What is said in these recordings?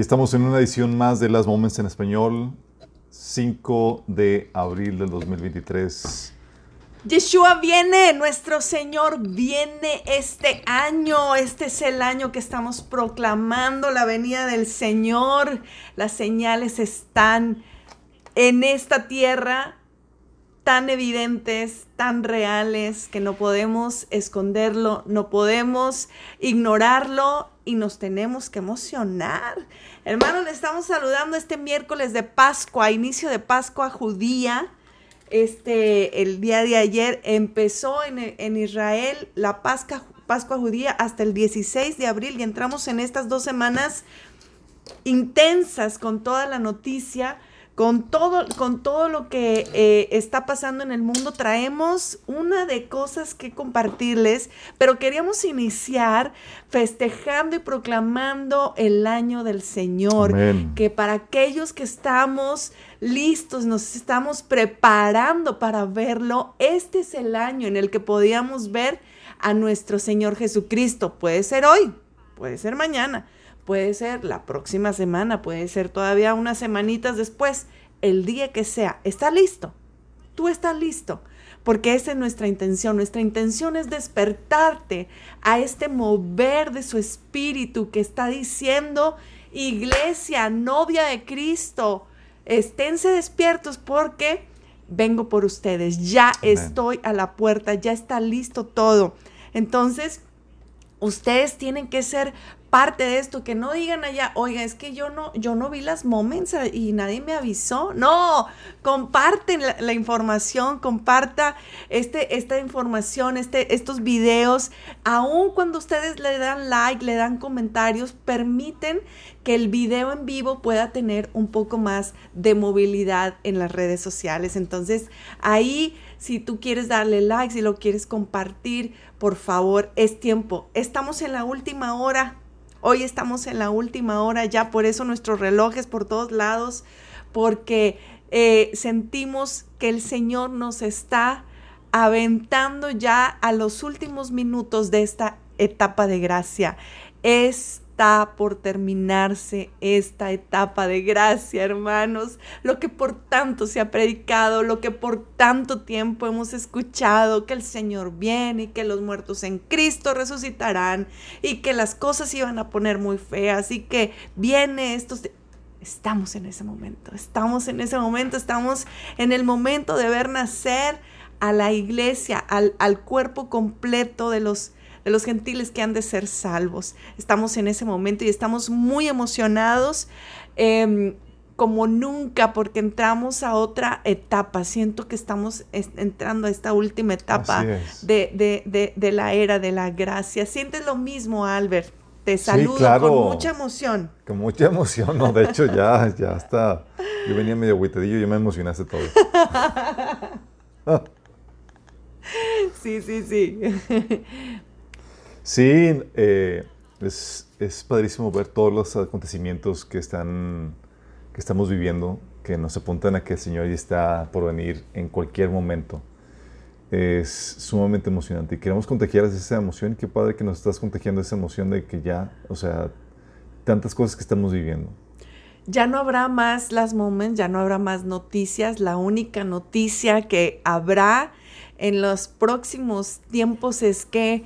Estamos en una edición más de Las Moments en Español, 5 de abril del 2023. Yeshua viene, nuestro Señor viene este año. Este es el año que estamos proclamando la venida del Señor. Las señales están en esta tierra tan evidentes, tan reales, que no podemos esconderlo, no podemos ignorarlo y nos tenemos que emocionar. Hermanos, le estamos saludando este miércoles de Pascua, inicio de Pascua judía este, el día de ayer empezó en, Israel la Pascua, Pascua judía hasta el 16 de abril y entramos en estas dos semanas intensas con toda la noticia con todo, con todo lo que eh, está pasando en el mundo, traemos una de cosas que compartirles, pero queríamos iniciar festejando y proclamando el año del Señor, que para aquellos que estamos listos, nos estamos preparando para verlo, este es el año en el que podíamos ver a nuestro Señor Jesucristo. Puede ser hoy, puede ser mañana puede ser la próxima semana, puede ser todavía unas semanitas después, el día que sea. ¿Está listo? Tú estás listo. Porque esa es nuestra intención. Nuestra intención es despertarte a este mover de su espíritu que está diciendo, iglesia, novia de Cristo, esténse despiertos porque vengo por ustedes. Ya estoy a la puerta, ya está listo todo. Entonces, ustedes tienen que ser parte de esto, que no digan allá, oiga, es que yo no, yo no vi las moments y nadie me avisó. No, comparten la, información, comparta este, esta información, este, estos videos, aun cuando ustedes le dan like, le dan comentarios, permiten que el video en vivo pueda tener un poco más de movilidad en las redes sociales. Entonces, ahí, si tú quieres darle like, si lo quieres compartir, por favor, es tiempo. Estamos en la última hora Hoy estamos en la última hora ya, por eso nuestros relojes por todos lados, porque eh, sentimos que el Señor nos está aventando ya a los últimos minutos de esta etapa de gracia. Es por terminarse esta etapa de gracia, hermanos. Lo que por tanto se ha predicado, lo que por tanto tiempo hemos escuchado, que el Señor viene y que los muertos en Cristo resucitarán y que las cosas iban a poner muy feas y que viene esto. Estamos en ese momento, estamos en ese momento, estamos en el momento de ver nacer a la iglesia, al cuerpo completo de los de los gentiles que han de ser salvos. Estamos en ese momento y estamos muy emocionados. Em, como nunca porque entramos a otra etapa. Siento que estamos entrando a esta última etapa de, la era de la gracia. Sientes lo mismo, Albert. Te saludo con mucha emoción. Con mucha emoción, no, de hecho ya, ya está. Yo venía medio huitadillo y ya me emocionaste todo. sí, sí, sí. Sí, eh, es, es, padrísimo ver todos los acontecimientos que, están, que estamos viviendo, que nos apuntan a que el Señor ya está por venir en cualquier momento. Es sumamente emocionante y queremos contagiar esa emoción. Qué padre que nos estás contagiando esa emoción de que ya, o sea, tantas cosas que estamos viviendo. Ya no habrá más las moments, ya no habrá más noticias. La única noticia que habrá en los próximos tiempos es que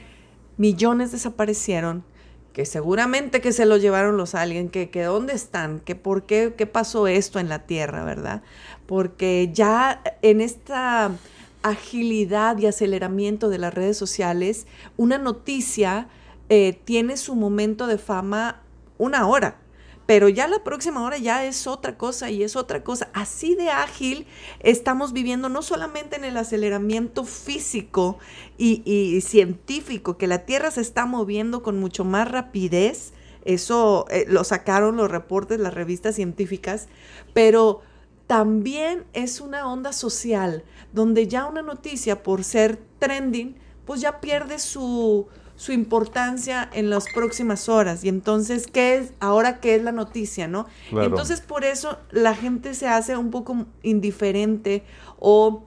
millones desaparecieron, que seguramente que se los llevaron los aliens, que, que dónde están, que por qué, qué pasó esto en la Tierra, ¿verdad? Porque ya en esta agilidad y aceleramiento de las redes sociales, una noticia eh, tiene su momento de fama una hora pero ya la próxima hora ya es otra cosa y es otra cosa. Así de ágil estamos viviendo no solamente en el aceleramiento físico y, científico, que la Tierra se está moviendo con mucho más rapidez, eso eh, lo sacaron los reportes, las revistas científicas, pero también es una onda social, donde ya una noticia por ser trending, pues ya pierde su, su importancia en las próximas horas. Y entonces, ¿qué es ahora qué es la noticia, no? Entonces, por eso la gente se hace un poco indiferente o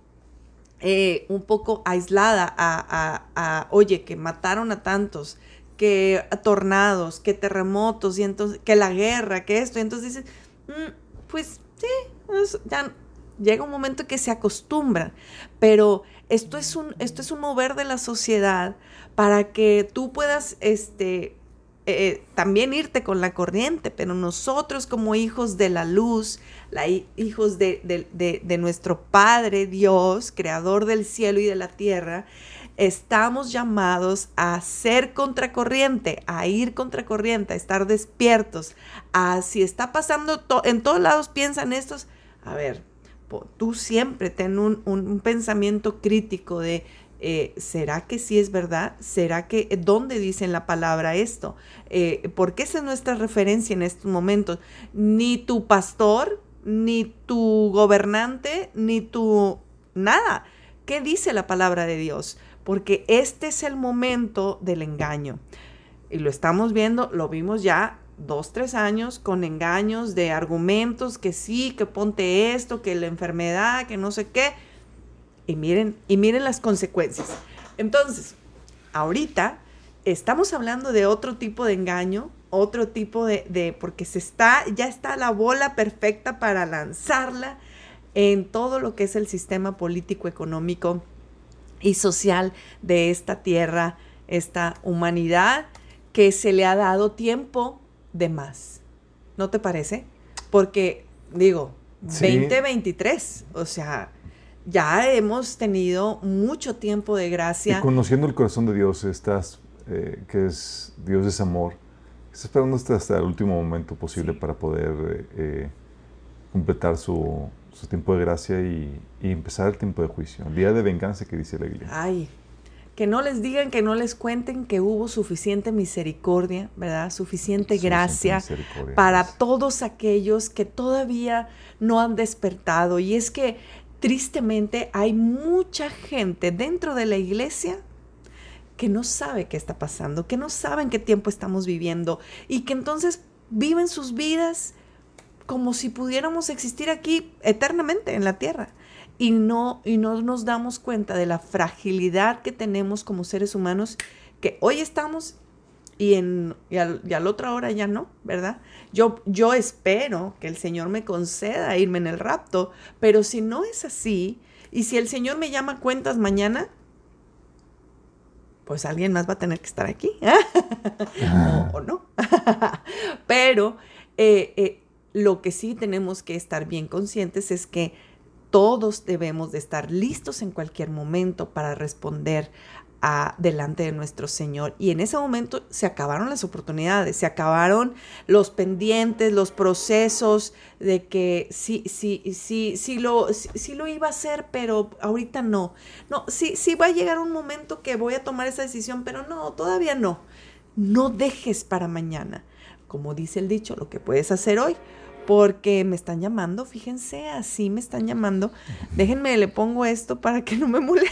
eh, un poco aislada a, a, oye, que mataron a tantos, que tornados, que terremotos, y entonces, que la guerra, que esto, y entonces dices, mm, pues sí, ya llega un momento que se acostumbran, pero esto es un, esto es un mover de la sociedad para que tú puedas, este, eh, también irte con la corriente, pero nosotros como hijos de la luz, hijos de, nuestro Padre Dios, creador del cielo y de la tierra, estamos llamados a ser contracorriente, a ir contracorriente, a estar despiertos, a si está pasando en todos lados piensan estos, a ver, tú siempre ten un, pensamiento crítico de, eh, ¿será que sí es verdad? ¿Será que, dónde dice en la palabra esto? Eh, porque esa es nuestra referencia en estos momentos. Ni tu pastor, ni tu gobernante, ni tu nada. ¿Qué dice la palabra de Dios? porque este es el momento del engaño. Y lo estamos viendo, lo vimos ya dos, tres años con engaños de argumentos que sí, que ponte esto, que la enfermedad, que no sé qué. Y miren, y miren las consecuencias. Entonces, ahorita estamos hablando de otro tipo de engaño, otro tipo de, de, porque se está, ya está la bola perfecta para lanzarla en todo lo que es el sistema político económico y social de esta tierra, esta humanidad que se le ha dado tiempo de más. ¿No te parece? Porque, digo, 2023, o sea, ya hemos tenido mucho tiempo de gracia. Y conociendo el corazón de Dios, estás, eh, que es Dios es amor, está esperando hasta, el último momento posible para poder eh, eh, completar su, su tiempo de gracia y, empezar el tiempo de juicio, el día de venganza que dice la Biblia. Ay, que no les digan, que no les cuenten que hubo suficiente misericordia, ¿verdad? Suficiente, gracia para todos aquellos que todavía no han despertado. Y es que tristemente hay mucha gente dentro de la iglesia que no sabe qué está pasando, que no saben qué tiempo estamos viviendo y que entonces viven sus vidas como si pudiéramos existir aquí eternamente en la tierra. Y no, y no nos damos cuenta de la fragilidad que tenemos como seres humanos, que hoy estamos y, en, y, al, a la otra hora ya no, ¿verdad? Yo, yo espero que el Señor me conceda irme en el rapto, pero si no es así, y si el Señor me llama cuentas mañana, pues alguien más va a tener que estar aquí, o, no. pero eh, eh, lo que sí tenemos que estar bien conscientes es que todos debemos de estar listos en cualquier momento para responder a, delante de nuestro Señor. Y en ese momento se acabaron las oportunidades, se acabaron los pendientes, los procesos de que sí, sí, sí, sí lo, sí, lo iba a hacer, pero ahorita no. No, sí, sí va a llegar un momento que voy a tomar esa decisión, pero no, todavía no. No dejes para mañana. Como dice el dicho, lo que puedes hacer hoy, porque me están llamando, fíjense, así me están llamando. Déjenme, le pongo esto para que no me mule.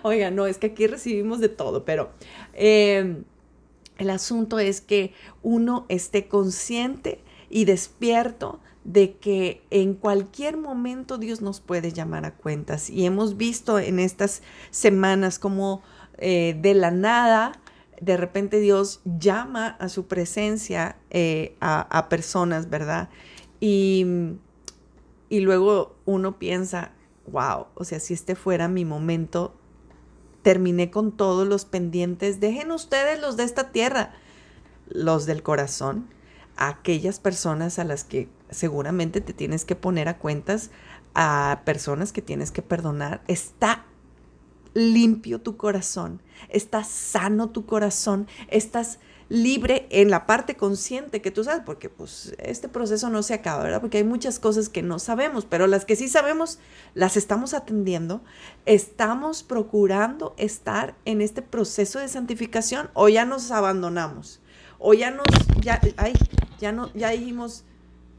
Oiga, no, es que aquí recibimos de todo, pero em, el asunto es que uno esté consciente y despierto de que en cualquier momento Dios nos puede llamar a cuentas. Y hemos visto en estas semanas como eh, de la nada de repente Dios llama a su presencia eh, a, personas, ¿verdad? Y, y luego uno piensa, wow, o sea, si este fuera mi momento, terminé con todos los pendientes, dejen ustedes los de esta tierra, los del corazón, aquellas personas a las que seguramente te tienes que poner a cuentas, a personas que tienes que perdonar, está limpio tu corazón, estás sano tu corazón, estás libre en la parte consciente que tú sabes, porque pues este proceso no se acaba, ¿verdad? Porque hay muchas cosas que no sabemos, pero las que sí sabemos las estamos atendiendo, estamos procurando estar en este proceso de santificación o ya nos abandonamos, o ya nos, ya, ay, ya no, ya dijimos,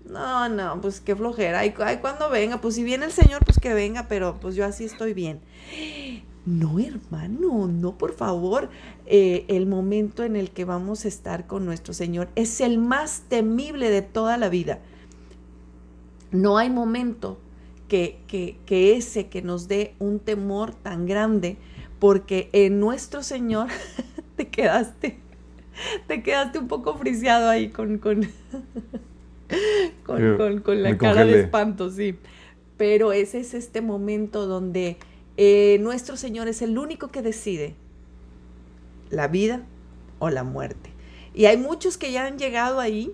no, no, pues qué flojera, ay, ay, cuando venga, pues si viene el Señor, pues que venga, pero pues yo así estoy bien. No, hermano, no, por favor. Eh, el momento en el que vamos a estar con nuestro Señor es el más temible de toda la vida. No hay momento que, que, que ese que nos dé un temor tan grande, porque en nuestro Señor te quedaste, te quedaste un poco friseado ahí con, con, con, la cara de espanto, sí. Pero ese es este momento donde eh, nuestro Señor es el único que decide la vida o la muerte. Y hay muchos que ya han llegado ahí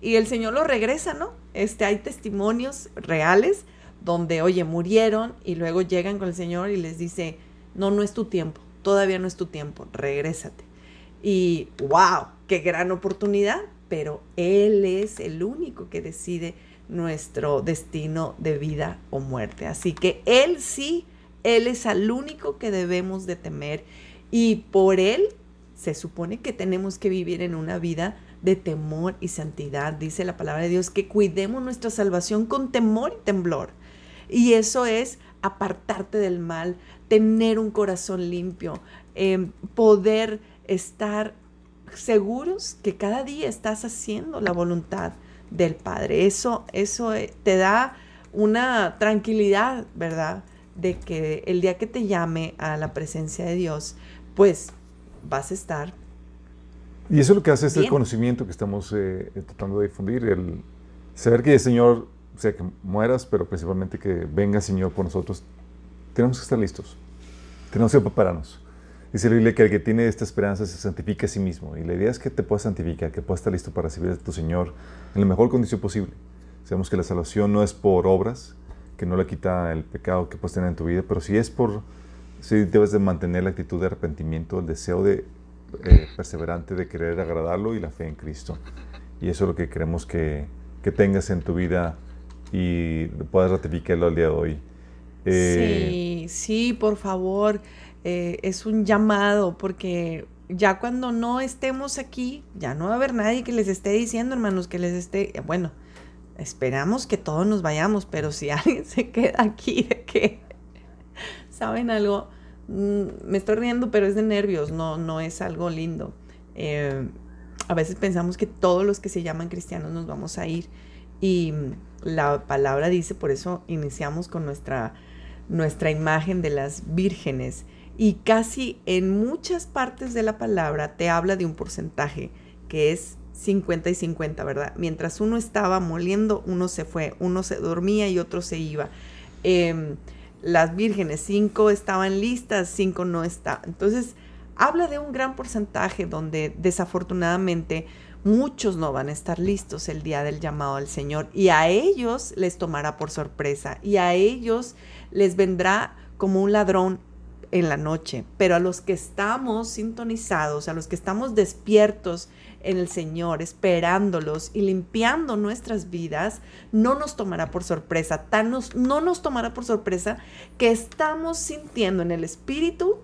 y el Señor los regresa, ¿no? Este, hay testimonios reales donde, oye, murieron y luego llegan con el Señor y les dice, no, no es tu tiempo, todavía no es tu tiempo, regrésate. Y wow, qué gran oportunidad, pero Él es el único que decide nuestro destino de vida o muerte. Así que Él sí, Él es el único que debemos de temer y por Él se supone que tenemos que vivir en una vida de temor y santidad. Dice la palabra de Dios que cuidemos nuestra salvación con temor y temblor. Y eso es apartarte del mal, tener un corazón limpio, em, poder estar seguros que cada día estás haciendo la voluntad del Padre. Eso, eso eh, te da una tranquilidad, ¿verdad? De que el día que te llame a la presencia de Dios, pues vas a estar. Y eso es lo que hace este conocimiento que estamos eh, tratando de difundir, el saber que el Señor, o sea, que mueras, pero principalmente que venga Señor por nosotros, tenemos que estar listos, tenemos que prepararnos. Dice la Biblia que el que tiene esta esperanza se santifica a sí mismo. Y la idea es que te puedas santificar, que puedas estar listo para recibir a tu Señor en la mejor condición posible. Sabemos que la salvación no es por obras, que no le quita el pecado que puedes tener en tu vida, pero sí es por, sí debes de mantener la actitud de arrepentimiento, el deseo de eh, perseverante de querer agradarlo y la fe en Cristo. Y eso es lo que queremos que, que tengas en tu vida y puedas ratificarlo al día de hoy. Eh, sí, sí, por favor. Eh, es un llamado porque ya cuando no estemos aquí, ya no va a haber nadie que les esté diciendo, hermanos, que les esté, bueno, esperamos que todos nos vayamos, pero si alguien se queda aquí de que, ¿saben algo? Mm, me estoy riendo, pero es de nervios, no, no es algo lindo. Eh, a veces pensamos que todos los que se llaman cristianos nos vamos a ir y la palabra dice, por eso iniciamos con nuestra, nuestra imagen de las vírgenes y casi en muchas partes de la palabra te habla de un porcentaje que es 50 y 50, ¿verdad? Mientras uno estaba moliendo, uno se fue, uno se dormía y otro se iba. Em, las vírgenes, cinco estaban listas, cinco no estaban. Entonces, habla de un gran porcentaje donde desafortunadamente muchos no van a estar listos el día del llamado al Señor y a ellos les tomará por sorpresa y a ellos les vendrá como un ladrón en la noche, pero a los que estamos sintonizados, a los que estamos despiertos en el Señor, esperándolos y limpiando nuestras vidas, no nos tomará por sorpresa, tan no nos tomará por sorpresa que estamos sintiendo en el Espíritu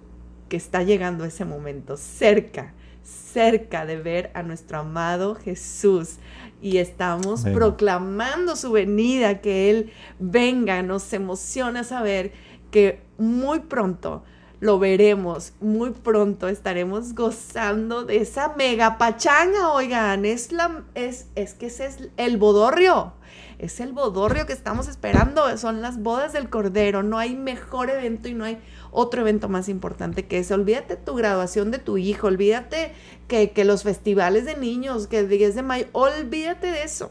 que está llegando ese momento cerca, cerca de ver a nuestro amado Jesús. Y estamos proclamando su venida, que Él venga, nos emociona saber que muy pronto lo veremos. Muy pronto, estaremos gozando de esa mega pachanga, oigan, es, la, es, es que ese es el bodorrio, es el bodorrio que estamos esperando, son las bodas del Cordero, no hay mejor evento y no hay otro evento más importante que ese, olvídate tu graduación de tu hijo, olvídate que, que los festivales de niños, que el 10 de mayo, olvídate de eso.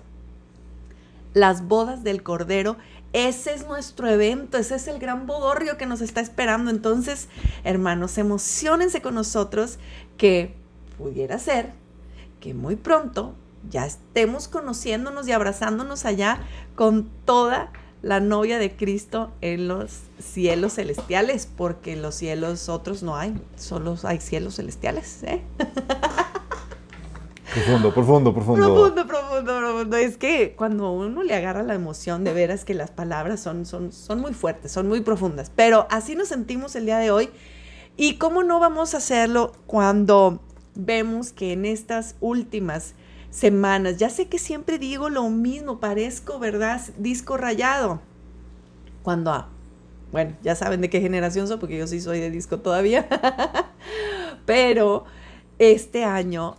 Las bodas del Cordero ese es nuestro evento, ese es el gran bodorrio que nos está esperando. Entonces, hermanos, emocionense con nosotros que pudiera ser que muy pronto ya estemos conociéndonos y abrazándonos allá con toda la novia de Cristo en los cielos celestiales, porque los cielos otros no hay, solo hay cielos celestiales. ¿eh? Profundo, profundo, profundo. Profundo, profundo, Es que cuando uno le agarra la emoción, de veras que las palabras son, son, son muy fuertes, son muy profundas. Pero así nos sentimos el día de hoy. ¿Y cómo no vamos a hacerlo cuando vemos que en estas últimas semanas, ya sé que siempre digo lo mismo, parezco, ¿verdad? Disco rayado. Cuando, ah, bueno, ya saben de qué generación soy, porque yo sí soy de disco todavía. Pero este año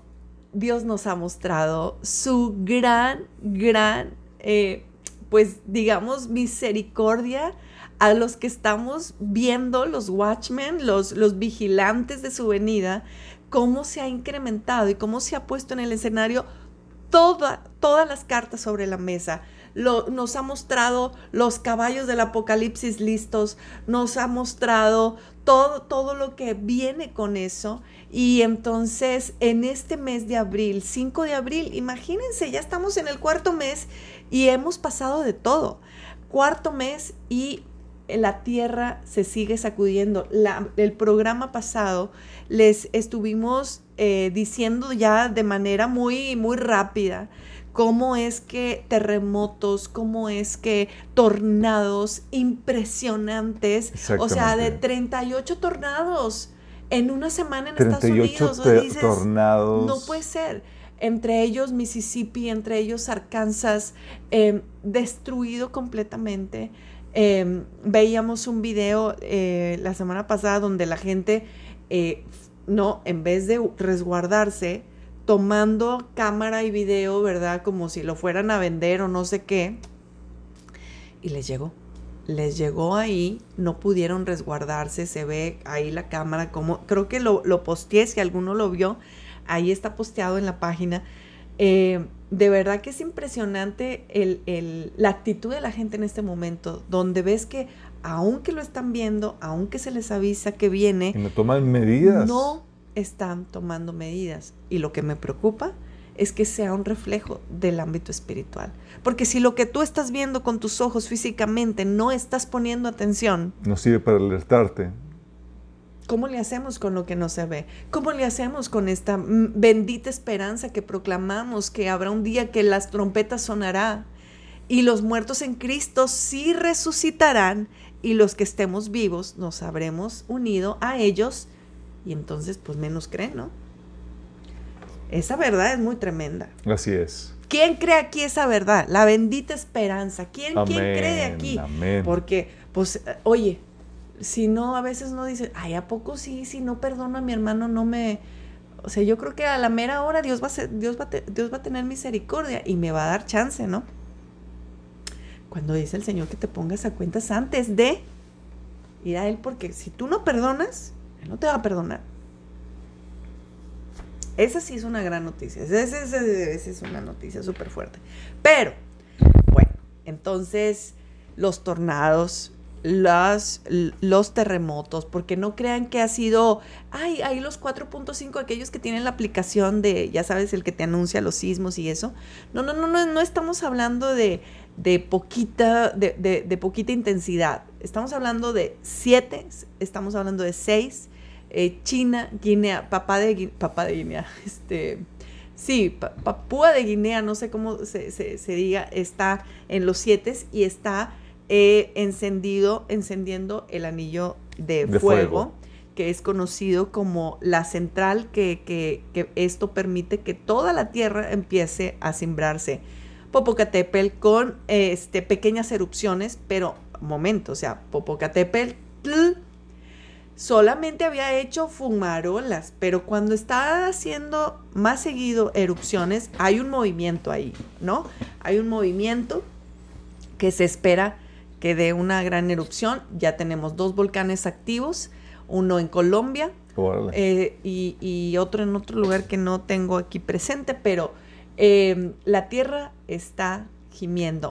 Dios nos ha mostrado su gran, gran, eh, pues digamos, misericordia a los que estamos viendo, los watchmen, los, los vigilantes de su venida, cómo se ha incrementado y cómo se ha puesto en el escenario toda, todas las cartas sobre la mesa. nos ha mostrado los caballos del apocalipsis listos, nos ha mostrado todo, todo lo que viene con eso. Y entonces en este mes de abril, 5 de abril, imagínense, ya estamos en el cuarto mes y hemos pasado de todo. Cuarto mes y la tierra se sigue sacudiendo. el programa pasado les estuvimos eh, diciendo ya de manera muy, muy rápida cómo es que terremotos, cómo es que tornados impresionantes, o sea, de 38 tornados en una semana en Estados Unidos. tornados. No puede ser. Entre ellos Mississippi, entre ellos Arkansas, em, destruido completamente. Em, veíamos un video eh, la semana pasada donde la gente, eh, no, en vez de resguardarse, tomando cámara y video, ¿verdad? Como si lo fueran a vender o no sé qué. Y les llegó les llegó ahí, no pudieron resguardarse, se ve ahí la cámara, como creo que lo, lo posteé, si alguno lo vio, ahí está posteado en la página. Eh, de verdad que es impresionante el, la actitud de la gente en este momento, donde ves que aunque lo están viendo, aunque se les avisa que viene, no toman medidas. No están tomando medidas. Y lo que me preocupa es que sea un reflejo del ámbito espiritual. Porque si lo que tú estás viendo con tus ojos físicamente no estás poniendo atención, no sirve para alertarte. ¿Cómo le hacemos con lo que no se ve? ¿Cómo le hacemos con esta bendita esperanza que proclamamos que habrá un día que las trompetas sonará y los muertos en Cristo sí resucitarán y los que estemos vivos nos habremos unido a ellos y entonces pues menos creen, ¿no? Esa verdad es muy tremenda. Así es. ¿Quién cree aquí esa verdad? La bendita esperanza. ¿Quién, ¿quién cree aquí? Amén. Porque, pues, oye, si no, a veces no dice, ay, ¿a poco sí? Si no perdono a mi hermano, no me... O sea, yo creo que a la mera hora Dios va a, Dios va Dios va a tener misericordia y me va a dar chance, ¿no? Cuando dice el Señor que te pongas a cuentas antes de ir a Él, porque si tú no perdonas, Él no te va a perdonar. Esa sí es una gran noticia. Esa, es una noticia súper fuerte. Pero, bueno, entonces los tornados, los terremotos, porque no crean que ha sido, ay, hay los 4.5, aquellos que tienen la aplicación de, ya sabes, el que te anuncia los sismos y eso. No, no, no, no, no estamos hablando de, de poquita, de, de, de poquita intensidad. Estamos hablando de 7, estamos hablando de 6 eh, China, Guinea, papá de, papá de Guinea, este, sí, Papúa de Guinea, no sé cómo se, diga, está en los siete y está eh, encendido, encendiendo el anillo de, fuego, que es conocido como la central que, que, esto permite que toda la tierra empiece a simbrarse. Popocatépetl con este, pequeñas erupciones, pero momento, o sea, Popocatépetl solamente había hecho fumarolas, pero cuando está haciendo más seguido erupciones, hay un movimiento ahí, ¿no? Hay un movimiento que se espera que dé una gran erupción. Ya tenemos dos volcanes activos, uno en Colombia eh, y, otro en otro lugar que no tengo aquí presente, pero eh, la Tierra está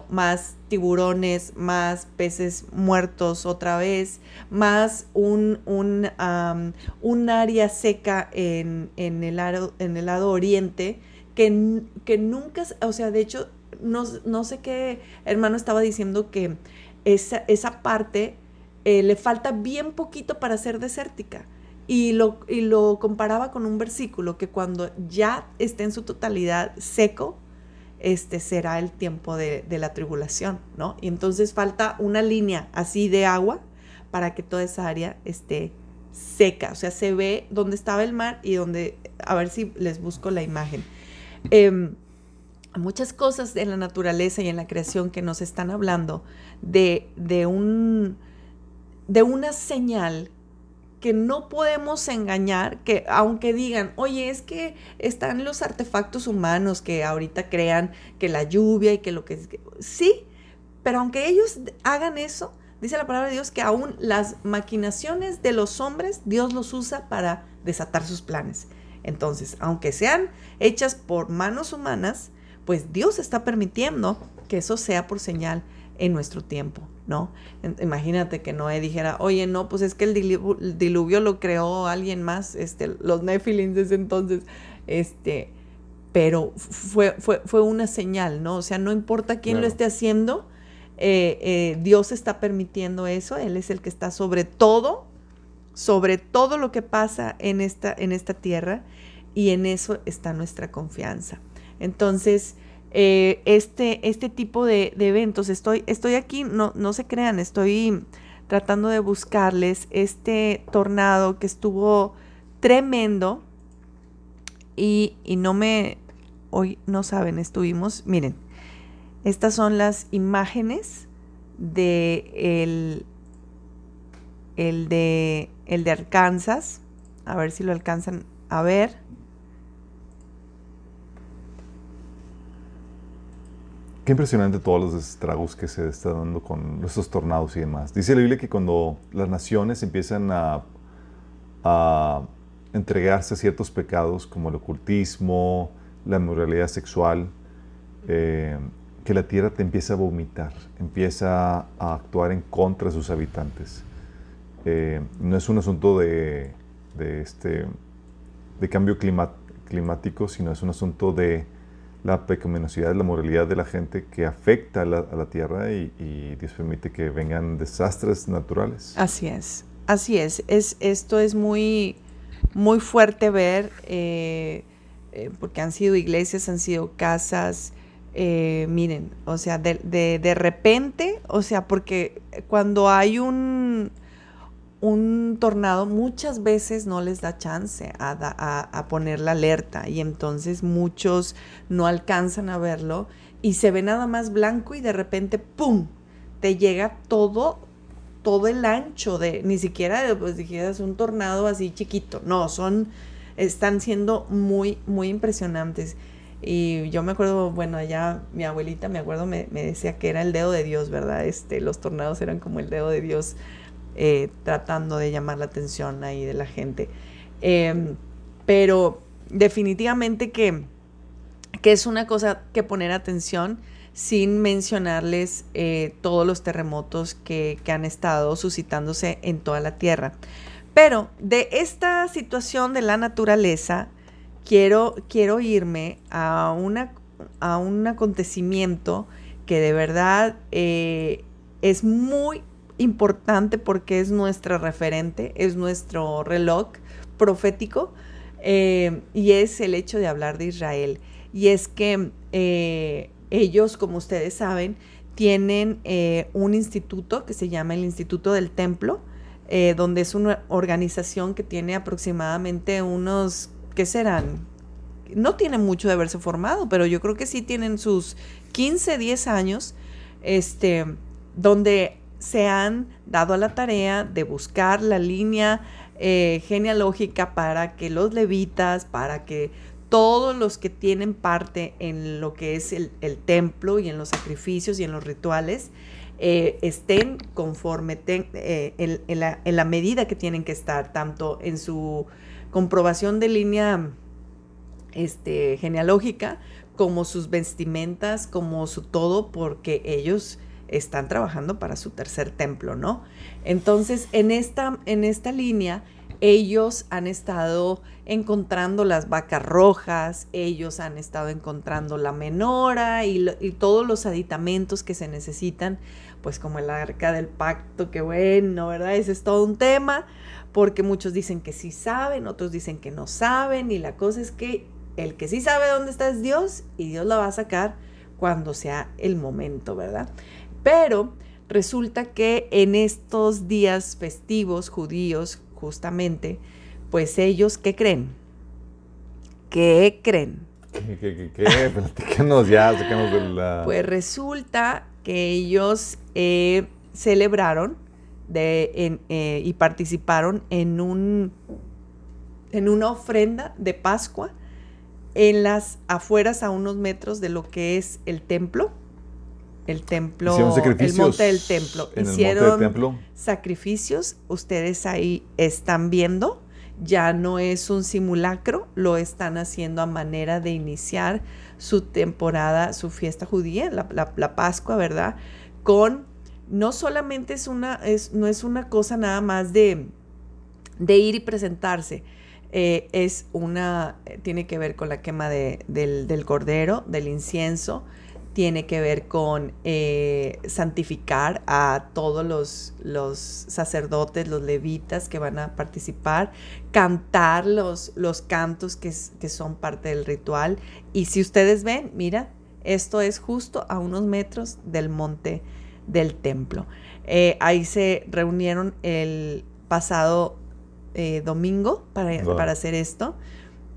más tiburones, más peces muertos otra vez, más un, un, un área seca en, en, el lado, en el lado oriente que, que nunca, o sea, de hecho, no, no, sé qué hermano estaba diciendo que esa, esa parte eh, le falta bien poquito para ser desértica. Y lo, y lo comparaba con un versículo que cuando ya esté en su totalidad seco, este será el tiempo de, la tribulación, ¿no? Y entonces falta una línea así de agua para que toda esa área esté seca, o sea, se ve dónde estaba el mar y donde, a ver si les busco la imagen. Em, muchas cosas en la naturaleza y en la creación que nos están hablando de, de, un, de una señal que no podemos engañar, que aunque digan, oye, es que están los artefactos humanos que ahorita crean que la lluvia y que lo que... Sí, pero aunque ellos hagan eso, dice la palabra de Dios que aún las maquinaciones de los hombres, Dios los usa para desatar sus planes. Entonces, aunque sean hechas por manos humanas, pues Dios está permitiendo que eso sea por señal en nuestro tiempo, ¿no? Imagínate que Noé dijera, oye, no, pues es que el diluvio, lo creó alguien más, este, los Nephilim desde entonces, este, pero fue, fue, fue una señal, ¿no? O sea, no importa quién lo esté haciendo, eh, eh, Dios está permitiendo eso, Él es el que está sobre todo, sobre todo lo que pasa en esta, en esta tierra, y en eso está nuestra confianza. Entonces, eh, este, este tipo de, eventos. Estoy, estoy aquí, no, no se crean, estoy tratando de buscarles este tornado que estuvo tremendo y, no me, hoy no saben, estuvimos, miren, estas son las imágenes de el, el de, el de Arkansas, a ver si lo alcanzan a ver. Qué impresionante todos los estragos que se están dando con estos tornados y demás. Dice la Biblia que cuando las naciones empiezan a, entregarse a ciertos pecados como el ocultismo, la moralidad sexual, eh, que la tierra te empieza a vomitar, empieza a actuar en contra de sus habitantes. Eh, no es un asunto de, este, de cambio climático, sino es un asunto de la pecaminosidad, la moralidad de la gente que afecta a la, tierra y, Dios permite que vengan desastres naturales. Así es, así es. es esto es muy, muy fuerte ver, eh, eh, porque han sido iglesias, han sido casas. Eh, miren, o sea, de, de repente, o sea, porque cuando hay un, un tornado muchas veces no les da chance a, poner la alerta y entonces muchos no alcanzan a verlo y se ve nada más blanco y de repente ¡pum! te llega todo, todo el ancho de, ni siquiera pues dijeras un tornado así chiquito, no, son, están siendo muy, muy impresionantes. Y yo me acuerdo, bueno, allá mi abuelita, me acuerdo, me, me decía que era el dedo de Dios, ¿verdad? Este, los tornados eran como el dedo de Dios eh, tratando de llamar la atención ahí de la gente. Em, pero definitivamente que, que, es una cosa que poner atención sin mencionarles eh, todos los terremotos que, que, han estado suscitándose en toda la Tierra. Pero de esta situación de la naturaleza, quiero, quiero irme a, una, a un acontecimiento que de verdad eh, es muy importante porque es nuestra referente, es nuestro reloj profético eh, y es el hecho de hablar de Israel. Y es que eh, ellos, como ustedes saben, tienen eh, un instituto que se llama el Instituto del Templo, donde es una organización que tiene aproximadamente unos, ¿qué serán? No tiene mucho de haberse formado, pero yo creo que sí tienen sus 15, 10 años, este, donde se han dado a la tarea de buscar la línea eh, genealógica para que los levitas, para que todos los que tienen parte en lo que es el, templo y en los sacrificios y en los rituales, eh, estén conforme eh, en, la, medida que tienen que estar, tanto en su comprobación de línea este, genealógica, como sus vestimentas, como su todo, porque ellos están trabajando para su tercer templo, ¿no? Entonces, en esta, en esta línea, ellos han estado encontrando las vacas rojas, ellos han estado encontrando la menora y, todos los aditamentos que se necesitan, pues como el arca del pacto, que bueno, ¿verdad? Ese es todo un tema, porque muchos dicen que sí saben, otros dicen que no saben, y la cosa es que el que sí sabe dónde está es Dios y Dios la va a sacar cuando sea el momento, ¿verdad? Pero resulta que en estos días festivos judíos, justamente, pues ellos, ¿qué creen? ¿Qué creen? ¿Qué, qué, qué, Platícanos ya, de la... Pues resulta que ellos eh, celebraron de, eh, y participaron en, un, en una ofrenda de Pascua en las afueras a unos metros de lo que es el templo el templo, el monte del templo. Hicieron sacrificios, ustedes ahí están viendo. ya no es un simulacro, lo están haciendo a manera de iniciar su temporada, su fiesta judía, la, Pascua, ¿verdad? Con, no solamente es una, es, no es una cosa nada más de, de ir y presentarse, eh, es una, eh, tiene que ver con la quema de, del, del, cordero, del incienso, tiene que ver con eh, santificar a todos los, los, sacerdotes, los levitas que van a participar, cantar los, los cantos que, que, son parte del ritual. Y si ustedes ven, mira, esto es justo a unos metros del monte del templo. Eh, ahí se reunieron el pasado eh, domingo para, para hacer esto.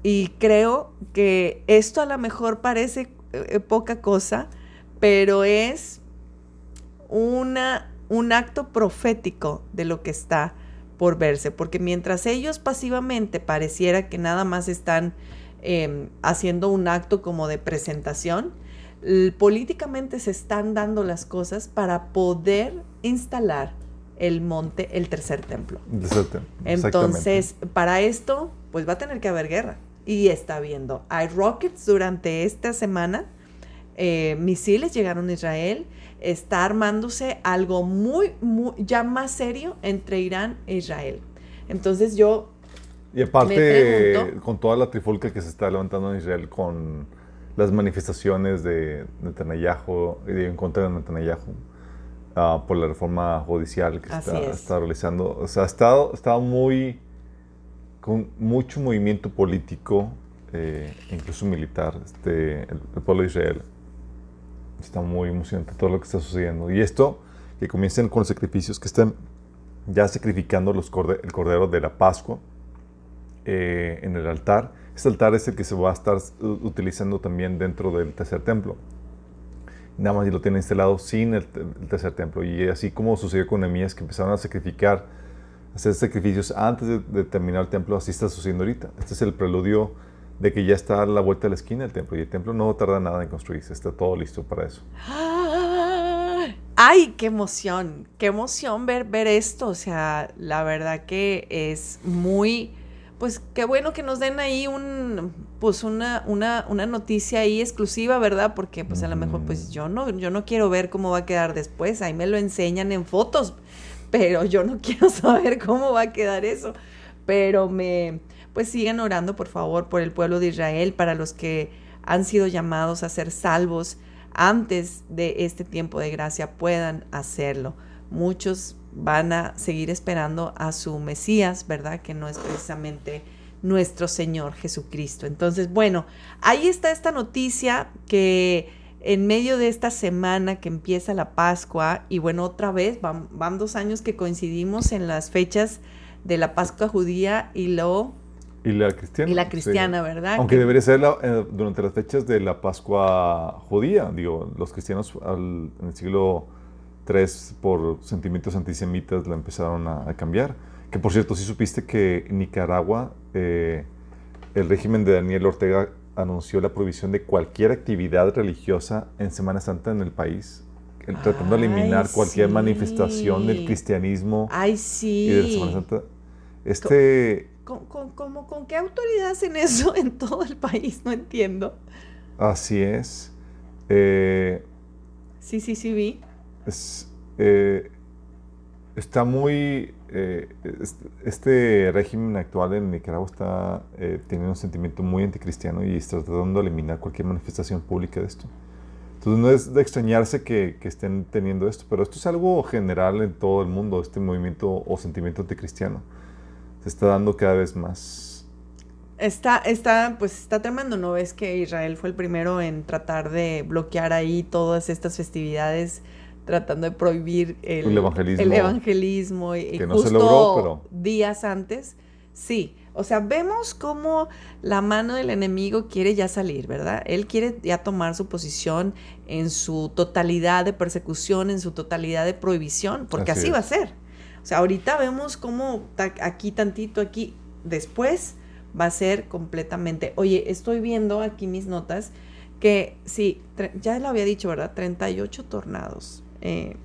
Y creo que esto a lo mejor parece eh, poca cosa, pero es una, un acto profético de lo que está por verse, porque mientras ellos pasivamente pareciera que nada más están em, haciendo un acto como de presentación, políticamente se están dando las cosas para poder instalar el monte, el tercer templo. Entonces, para esto, pues va a tener que haber guerra y está habiendo. Hay rockets durante esta semana, eh, misiles llegaron a Israel, está armándose algo muy, muy, ya más serio entre Irán e Israel. Entonces yo... Y aparte, con toda la trifulca que se está levantando en Israel con las manifestaciones de Netanyahu, en contra de Netanyahu, uh, por la reforma judicial que está, está, realizando, o sea, ha estado, ha estado muy con mucho movimiento político, eh, incluso militar, este, el, pueblo de Israel. Está muy emocionante todo lo que está sucediendo. Y esto, que comiencen con los sacrificios, que están ya sacrificando los el cordero de la Pascua eh, en el altar. Este altar es el que se va a estar utilizando también dentro del tercer templo. Nada más y lo tiene instalado sin el, el tercer templo. Y así como sucedió con Nehemías, que empezaron a sacrificar hacer sacrificios antes de, terminar el templo, así está sucediendo ahorita. Este es el preludio de que ya está a la vuelta de la esquina el templo y el templo no tarda nada en construirse, está todo listo para eso. ¡Ay, qué emoción! ¡Qué emoción ver, ver esto! O sea, la verdad que es muy, pues qué bueno que nos den ahí un, pues una, una, una noticia ahí exclusiva, ¿verdad? Porque pues a lo mejor pues yo no, yo no quiero ver cómo va a quedar después, ahí me lo enseñan en fotos, pero yo no quiero saber cómo va a quedar eso. Pero me, pues sigan orando, por favor, por el pueblo de Israel, para los que han sido llamados a ser salvos antes de este tiempo de gracia puedan hacerlo. Muchos van a seguir esperando a su Mesías, ¿verdad? Que no es precisamente nuestro Señor Jesucristo. Entonces, bueno, ahí está esta noticia que en medio de esta semana que empieza la Pascua, y bueno, otra vez van, dos años que coincidimos en las fechas de la Pascua judía y lo... Y la cristiana. Y la cristiana, ¿verdad? Aunque debería ser eh, durante las fechas de la Pascua judía. Digo, los cristianos en el siglo III, por sentimientos antisemitas, la empezaron a, cambiar. Que por cierto, sí supiste que en Nicaragua eh, el régimen de Daniel Ortega anunció la prohibición de cualquier actividad religiosa en Semana Santa en el país, tratando de eliminar cualquier manifestación del cristianismo Ay, sí. y de la Semana Santa. Este... ¿Con, con, qué autoridad hacen eso en todo el país? No entiendo. Así es. Eh, sí, sí, sí, vi. Es, eh, está muy eh, este régimen actual en Nicaragua está eh, teniendo un sentimiento muy anticristiano y está tratando de eliminar cualquier manifestación pública de esto. Entonces no es de extrañarse que, que, estén teniendo esto, pero esto es algo general en todo el mundo, este movimiento o sentimiento anticristiano. Se está dando cada vez más. Está, está, pues está tremendo, ¿no? Ves que Israel fue el primero en tratar de bloquear ahí todas estas festividades tratando de prohibir el, evangelismo. y, que no justo se logró, pero... días antes, sí. O sea, vemos cómo la mano del enemigo quiere ya salir, ¿verdad? Él quiere ya tomar su posición en su totalidad de persecución, en su totalidad de prohibición, porque así, va a ser. O sea, ahorita vemos cómo aquí tantito, aquí, después va a ser completamente. Oye, estoy viendo aquí mis notas que sí, ya lo había dicho, ¿verdad? 38 tornados eh,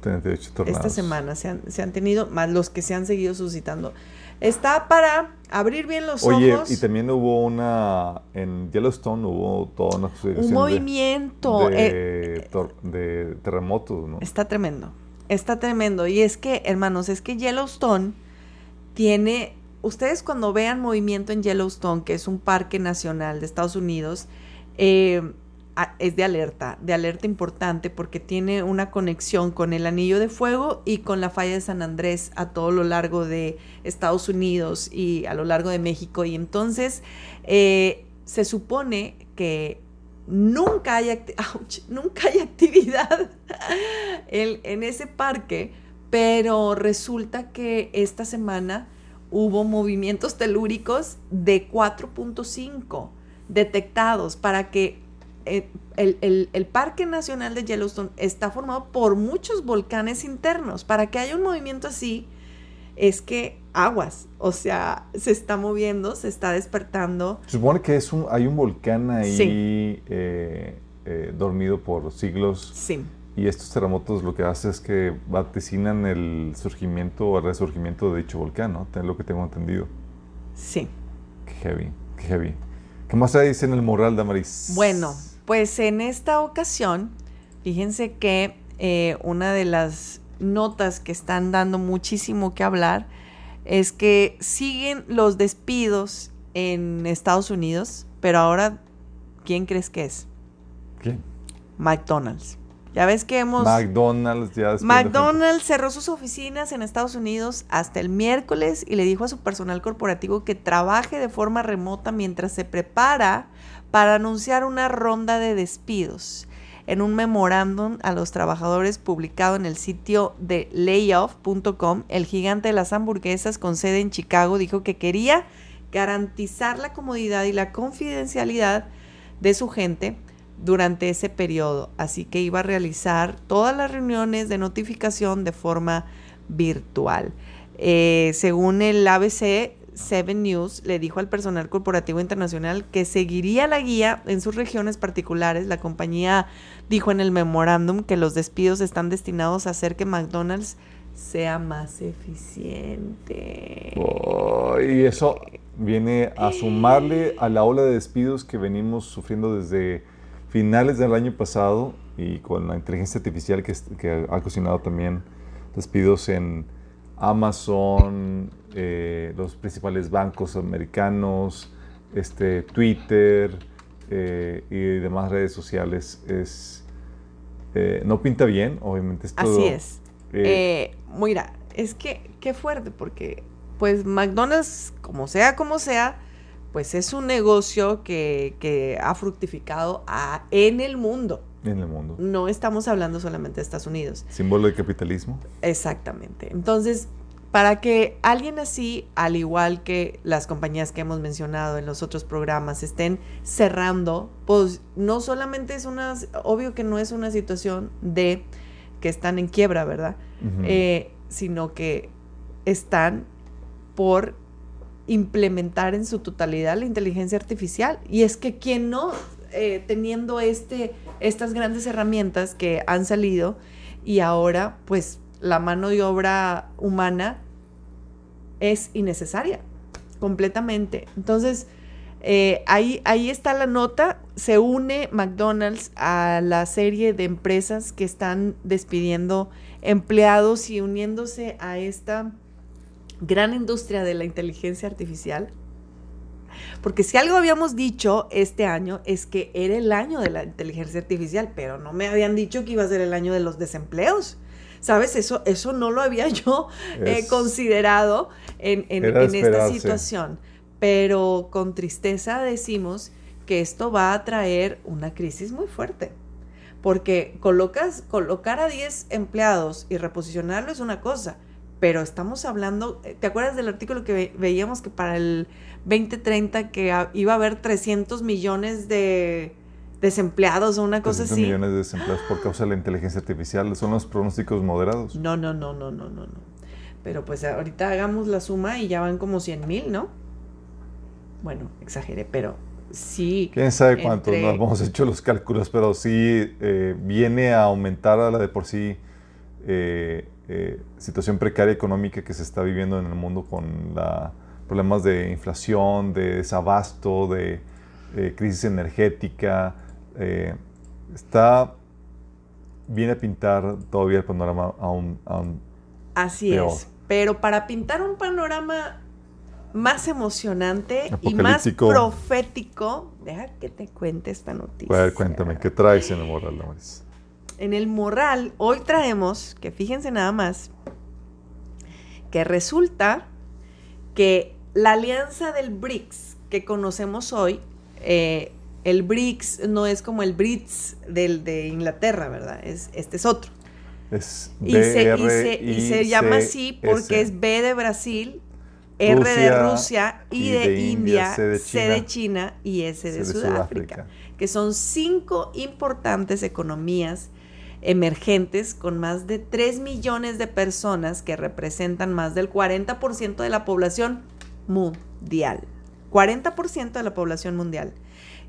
esta semana se han, se han, tenido, más los que se han seguido suscitando. Está para abrir bien los Oye, ojos. y también hubo una, en Yellowstone hubo toda una un de- movimiento. eh, de, terremotos, ¿no? Está tremendo. Está tremendo. Y es que, hermanos, es que Yellowstone tiene. Ustedes cuando vean movimiento en Yellowstone, que es un parque nacional de Estados Unidos, eh, es de alerta, de alerta importante porque tiene una conexión con el Anillo de Fuego y con la falla de San Andrés a todo lo largo de Estados Unidos y a lo largo de México. Y entonces eh, se supone que nunca hay, nunca hay actividad en ese parque, pero resulta que esta semana hubo movimientos telúricos de 4.5 detectados para que eh, el, el- el Parque Nacional de Yellowstone está formado por muchos volcanes internos. Para que haya un movimiento así, es que aguas, o sea, se está moviendo, se está despertando. Se supone que es un, hay un volcán ahí Sí. eh, eh, dormido por siglos Sí, y estos terremotos lo que hace es que vaticinan el surgimiento o el resurgimiento de dicho volcán, ¿no? Es lo que tengo entendido. sí. Qué heavy, qué heavy. ¿Qué más se dice en el moral, Damaris? Bueno, pues en esta ocasión, fíjense que eh, una de las notas que están dando muchísimo que hablar es que siguen los despidos en Estados Unidos, pero ahora, ¿quién crees que es? ¿Quién? McDonald's. Ya ves que hemos... McDonald's ya de- McDonald's cerró sus oficinas en Estados Unidos hasta el miércoles y le dijo a su personal corporativo que trabaje de forma remota mientras se prepara para anunciar una ronda de despidos. En un memorándum a los trabajadores publicado en el sitio de layoff.com, el gigante de las hamburguesas con sede en Chicago dijo que quería garantizar la comodidad y la confidencialidad de su gente durante ese periodo, así que iba a realizar todas las reuniones de notificación de forma virtual. Eh, según el ABC 7 News, le dijo al personal corporativo internacional que seguiría la guía en sus regiones particulares. La compañía dijo en el memorándum que los despidos están destinados a hacer que McDonald's sea más eficiente. Y eso viene a sumarle a la ola de despidos que venimos sufriendo desde finales del año pasado y con la inteligencia artificial que, ha ocasionado también despidos en Amazon, eh, los principales bancos americanos, este, Twitter eh, y demás redes sociales. Es, eh, no pinta bien, obviamente. Esto, Así es. mira, es que qué fuerte, porque pues McDonald's, como sea, como sea, pues es un negocio que, que ha fructificado a- en el mundo. en el mundo. No estamos hablando solamente de Estados Unidos. Símbolo de capitalismo. Exactamente. Entonces, para que alguien así, al igual que las compañías que hemos mencionado en los otros programas, estén cerrando, pues no solamente es una, obvio que no es una situación de que están en quiebra, ¿verdad? Eh, sino que están por implementar en su totalidad la inteligencia artificial. Y es que quien no, eh, teniendo este, estas grandes herramientas que han salido y ahora pues la mano de obra humana es innecesaria completamente. Entonces, eh, ahí, ahí está la nota. Se une McDonald's a la serie de empresas que están despidiendo empleados y uniéndose a esta gran industria de la inteligencia artificial. Porque si algo habíamos dicho este año es que era el año de la inteligencia artificial, pero no me habían dicho que iba a ser el año de los desempleos. ¿Sabes? Eso, eso no lo había yo eh, considerado en, en- esta situación. Pero con tristeza decimos que esto va a traer una crisis muy fuerte. Porque colocas, colocar a 10 empleados y reposicionarlo es una cosa, pero estamos hablando, eh, ¿te acuerdas del artículo que ve- veíamos que para el 2030 que iba a haber 300 millones de desempleados o una cosa 300 así? millones de desempleados por causa de la inteligencia artificial. Son los pronósticos moderados. No, no, no, no, no, no, no. Pero pues ahorita hagamos la suma y ya van como 100 mil, ¿no? Bueno, exageré, pero sí. Quién sabe cuánto, entre- no hemos hecho los cálculos, pero sí eh, viene a aumentar a la de por sí eh, eh, situación precaria económica que se está viviendo en el mundo con la, problemas de inflación, de desabasto, de crisis energética. está viene a pintar todavía el panorama aún, aún Así es. Pero para pintar un panorama más emocionante y más profético, deja que te cuente esta noticia. A ver, cuéntame, ¿qué traes en el moral, Damaris? En el moral, hoy traemos, que fíjense nada más, que resulta que la alianza del BRICS que conocemos hoy, eh, el BRICS no es como el BRICS del, de Inglaterra, ¿verdad? Es, este es otro. Es y, se, y, se, llama así porque es B de Brasil, R de Rusia, I de, India, C de, China, y S de, Sudáfrica, que son cinco importantes economías emergentes con más de 3 millones de personas que representan más del 40% de la población mundial. 40% de la población mundial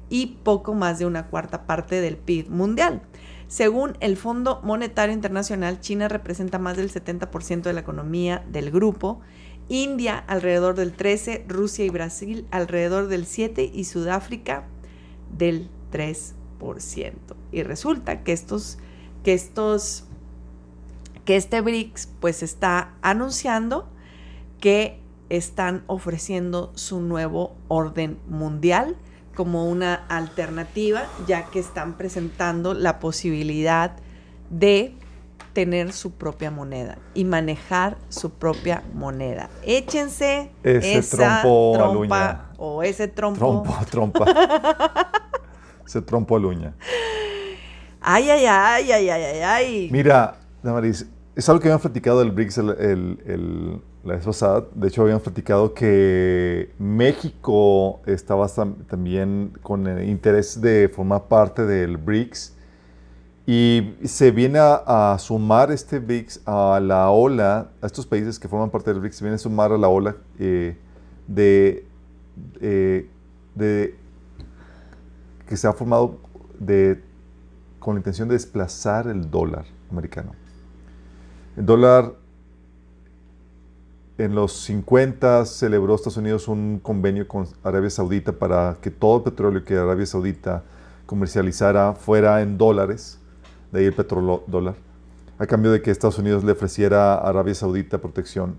y poco más de una cuarta parte del PIB mundial. Según el Fondo Monetario Internacional, China representa más del 70% de la economía del grupo, India alrededor del 13%, Rusia y Brasil alrededor del 7% y Sudáfrica del 3%. Y resulta que estos, que estos, que este BRICS pues está anunciando que están ofreciendo su nuevo orden mundial como una alternativa, ya que están presentando la posibilidad de tener su propia moneda y manejar su propia moneda. Échense ese esa trompa o ese trompo. Trompo, trompa. ese trompo a uña. Ay, ay, ay, ay, ay, ay, Mira, Damaris, es algo que habían platicado del BRICS la vez de hecho, habíamos platicado que México estaba también con el interés de formar parte del BRICS y se viene a, sumar este BRICS a la ola, a estos países que forman parte del BRICS, se viene a sumar a la ola eh, eh, de, que se ha formado de, con la intención de desplazar el dólar americano. El dólar en los 50 celebró Estados Unidos un convenio con Arabia Saudita para que todo el petróleo que Arabia Saudita comercializara fuera en dólares, de ahí el petróleo dólar, a cambio de que Estados Unidos le ofreciera a Arabia Saudita protección.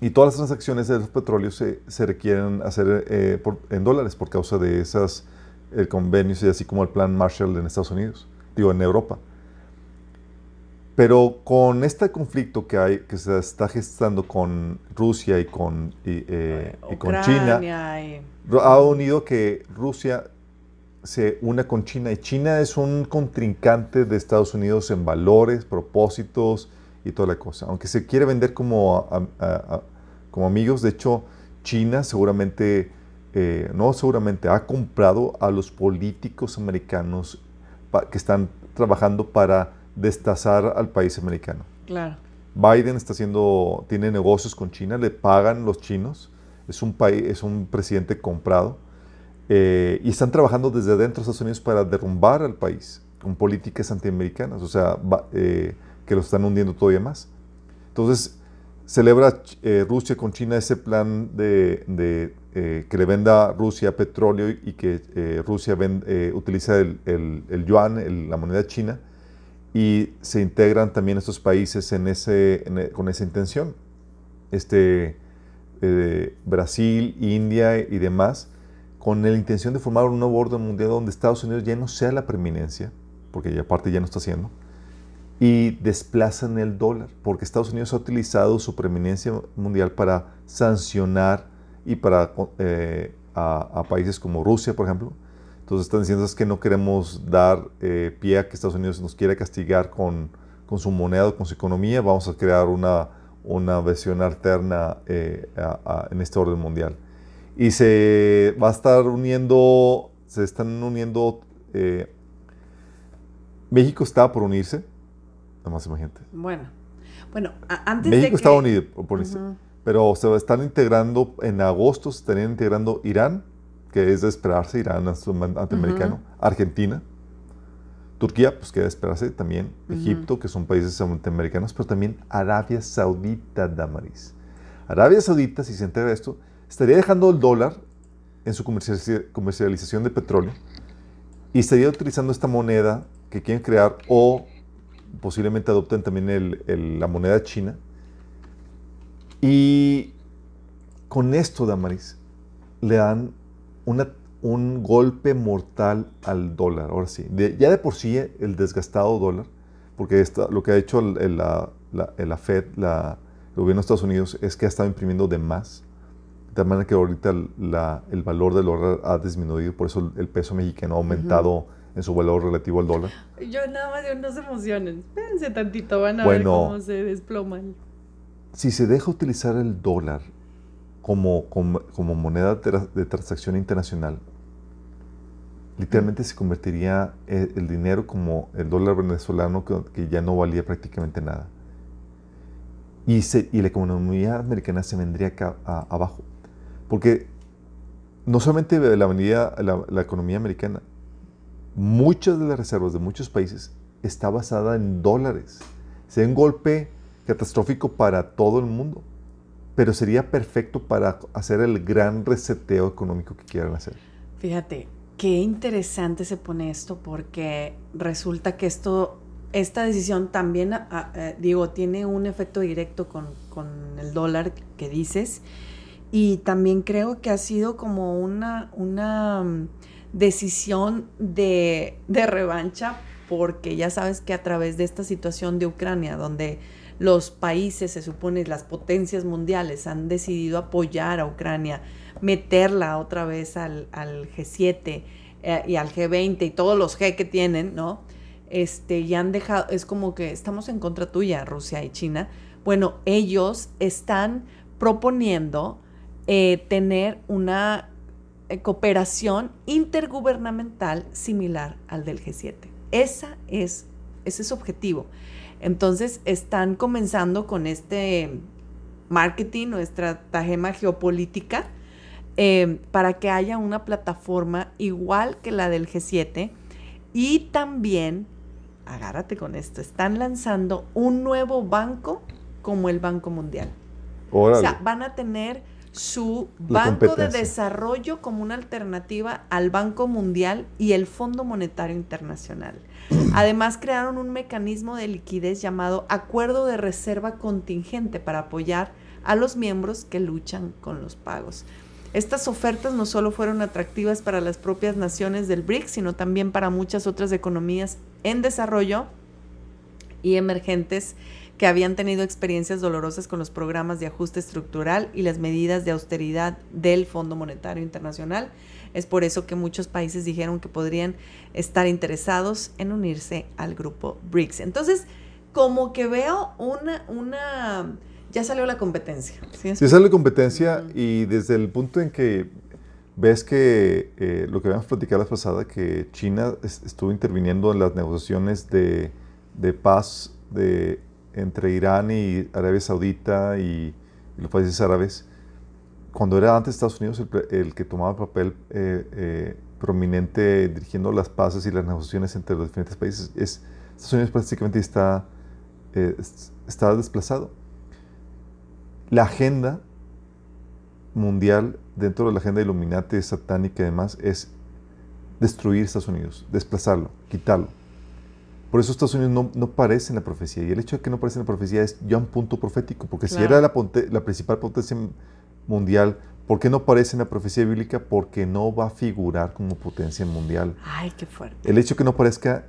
Y todas las transacciones de los petróleos se, requieren hacer eh, en dólares por causa de esos convenios y así como el plan Marshall en Estados Unidos, digo, en Europa. Pero con este conflicto que hay, que se está gestando con Rusia y con, y, eh, con China, ha unido que Rusia se una con China y China es un contrincante de Estados Unidos en valores, propósitos y toda la cosa. Aunque se quiere vender como, como amigos, de hecho China seguramente, eh, no seguramente, ha comprado a los políticos americanos que están trabajando para destazar al país americano. Claro. Biden está haciendo, tiene negocios con China, le pagan los chinos, es un país, es un presidente comprado eh, y están trabajando desde dentro de Estados Unidos para derrumbar al país con políticas antiamericanas, o sea, eh, que lo están hundiendo todavía más. Entonces, celebra eh, Rusia con China ese plan de, que le venda Rusia petróleo y que Rusia utiliza el, el yuan, la moneda china, y se integran también estos países en ese, e, con esa intención. Este, eh, Brasil, India y demás, con la intención de formar un nuevo orden mundial donde Estados Unidos ya no sea la preeminencia, porque ya aparte ya no está haciendo, y desplazan el dólar, porque Estados Unidos ha utilizado su preeminencia mundial para sancionar y para eh, a países como Rusia, por ejemplo, entonces están diciendo es que no queremos dar eh, pie a que Estados Unidos nos quiera castigar con, con su moneda, con su economía, vamos a crear una, una versión alterna eh, en este orden mundial. Y se va a estar uniendo, se están uniendo, eh, México está por unirse, nada más imagínate. Bueno, bueno, antes México de que... está unido por unirse, pero se estar integrando, en agosto se estarían integrando Irán, que es de esperarse, Irán, ante americano, Argentina, Turquía, pues queda esperarse también. Egipto, que son países americanos, pero también Arabia Saudita, Damaris. Arabia Saudita, si se entera de esto, estaría dejando el dólar en su comercialización de petróleo y estaría utilizando esta moneda que quieren crear o posiblemente adopten también la moneda china. Y con esto, Damaris, le dan una un golpe mortal al dólar. Ahora sí, ya de por sí el desgastado dólar, porque lo que ha hecho la, Fed, la, el gobierno de Estados Unidos, es que ha estado imprimiendo de más. De tal manera que ahorita el valor del dólar ha disminuido, por eso el peso mexicano ha aumentado en su valor relativo al dólar. Yo nada más no se emocionen, espérense tantito, van a ver cómo se desploman. Si se deja utilizar el dólar como, como moneda de transacción internacional, literalmente se convertiría eh, el, dinero como el dólar venezolano que, ya no valía prácticamente nada. Y, y la economía americana se vendría abajo. Porque no solamente la, la, la economía americana, muchas de las reservas de muchos países está basada en dólares. Sería un golpe catastrófico para todo el mundo, pero sería perfecto para hacer el gran reseteo económico que quieran hacer. Fíjate, Qué interesante se pone esto porque resulta que esto, esta decisión también, ah, ah, eh, digo, tiene un efecto directo con, el dólar que dices y también creo que ha sido como una, una mm, decisión de, de revancha porque ya sabes que a través de esta situación de Ucrania, donde los países, se supone, las potencias mundiales han decidido apoyar a Ucrania, meterla otra vez al, G7 eh, y al G20 y todos los G que tienen, ¿no? Este, y han dejado, es como que estamos en contra tuya, Rusia y China. Bueno, ellos están proponiendo eh, tener una eh, cooperación intergubernamental similar al del G7. Esa es, ese es su objetivo. Entonces están comenzando con este marketing o estratagema geopolítica eh, para que haya una plataforma igual que la del G7 y también, agárrate con esto, están lanzando un nuevo banco como el Banco Mundial. O sea, van a tener su Banco de Desarrollo como una alternativa al Banco Mundial y el Fondo Monetario Internacional. Además, crearon un mecanismo de liquidez llamado Acuerdo de Reserva Contingente para apoyar a los miembros que luchan con los pagos. Estas ofertas no solo fueron atractivas para las propias naciones del BRICS, sino también para muchas otras economías en desarrollo y emergentes que habían tenido experiencias dolorosas con los programas de ajuste estructural y las medidas de austeridad del Fondo Monetario Internacional. Es por eso que muchos países dijeron que podrían estar interesados en unirse al grupo BRICS. Entonces, como que veo una, una ya salió la competencia. Sí, sale la competencia y desde el punto en que ves que eh, lo que habíamos platicado la pasada, que China estuvo interviniendo en las negociaciones de, paz de, entre Irán y Arabia Saudita y, los países árabes, cuando era antes Estados Unidos el, que tomaba papel eh, eh, prominente dirigiendo las paces y las negociaciones entre los diferentes países, es, Estados Unidos prácticamente está, está desplazado la agenda mundial, dentro de la agenda Illuminati, satánica y demás, es destruir Estados Unidos, desplazarlo, quitarlo. Por eso Estados Unidos no, no aparece en la profecía. Y el hecho de que no aparece en la profecía es ya un punto profético, porque si era la, la principal potencia mundial, ¿por qué no aparece en la profecía bíblica? Porque no va a figurar como potencia mundial. Ay, qué fuerte. El hecho de que no aparezca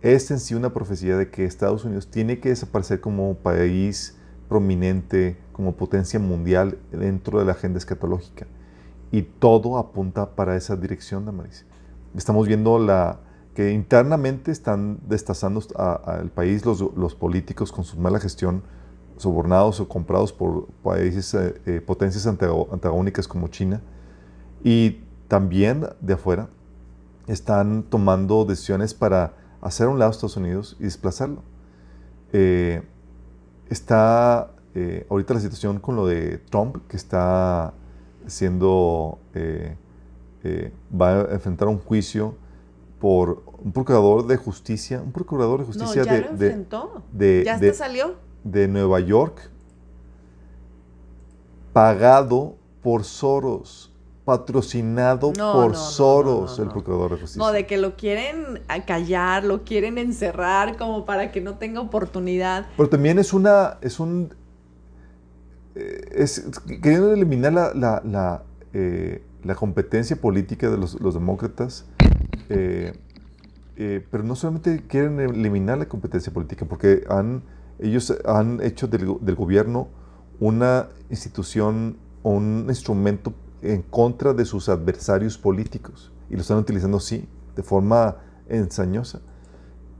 es en sí una profecía de que Estados Unidos tiene que desaparecer como país prominente como potencia mundial dentro de la agenda escatológica. Y todo apunta para esa dirección, Damaris. Estamos viendo la, que internamente están destazando al país los, los, políticos con su mala gestión, sobornados o comprados por países, eh, eh, potencias antagónicas como China. Y también de afuera están tomando decisiones para hacer a un lado a Estados Unidos y desplazarlo. Eh, está eh, ahorita la situación con lo de Trump, que está siendo, eh, eh, va a enfrentar un juicio por un procurador de justicia, un procurador de justicia no, ya de, lo de, enfrentó. de- ya de- salió. de Nueva York, pagado por Soros, patrocinado No, por no, Soros, no, el procurador de justicia. No, de que lo quieren callar, lo quieren encerrar como para que no tenga oportunidad. Pero también es una, es un, eh, es queriendo eliminar la, la, la, eh, la competencia política de los, los demócratas, eh, eh, pero no solamente quieren eliminar la competencia política, porque han, ellos han hecho del, del gobierno una institución o un instrumento en contra de sus adversarios políticos, y lo están utilizando sí, de forma ensañosa.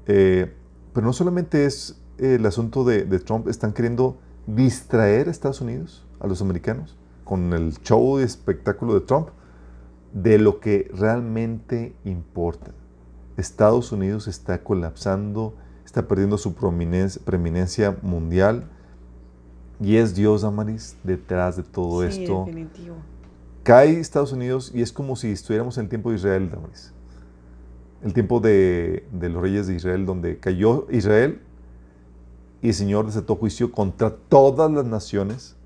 Eh, pero no solamente es el asunto de, de Trump, están queriendo distraer a Estados Unidos, a los americanos, con el show y espectáculo de Trump, de lo que realmente importa. Estados Unidos está colapsando, está perdiendo su preeminencia mundial, y es Dios, Amaris, detrás de todo Sí, esto definitivo. cae Estados Unidos y es como si estuviéramos en el tiempo de Israel, Damaris. El tiempo de, de los reyes de Israel, donde cayó Israel y el Señor desató juicio contra todas las naciones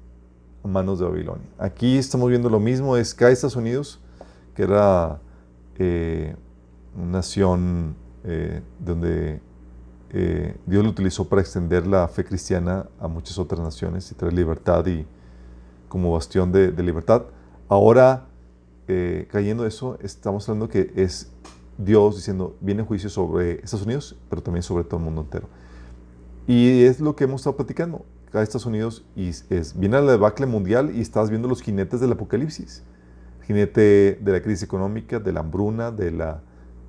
a manos de Babilonia. Aquí estamos viendo lo mismo, es cae Estados Unidos, que era eh, una nación eh, donde eh, Dios lo utilizó para extender la fe cristiana a muchas otras naciones y traer libertad y como bastión de, libertad. Ahora, cayendo eso, estamos hablando que es Dios diciendo, viene juicio sobre Estados Unidos, pero también sobre todo el mundo entero. Y es lo que hemos estado platicando. Cae Estados Unidos y es, viene la debacle mundial y estás viendo los jinetes del apocalipsis. Jinete de la crisis económica, de la hambruna, de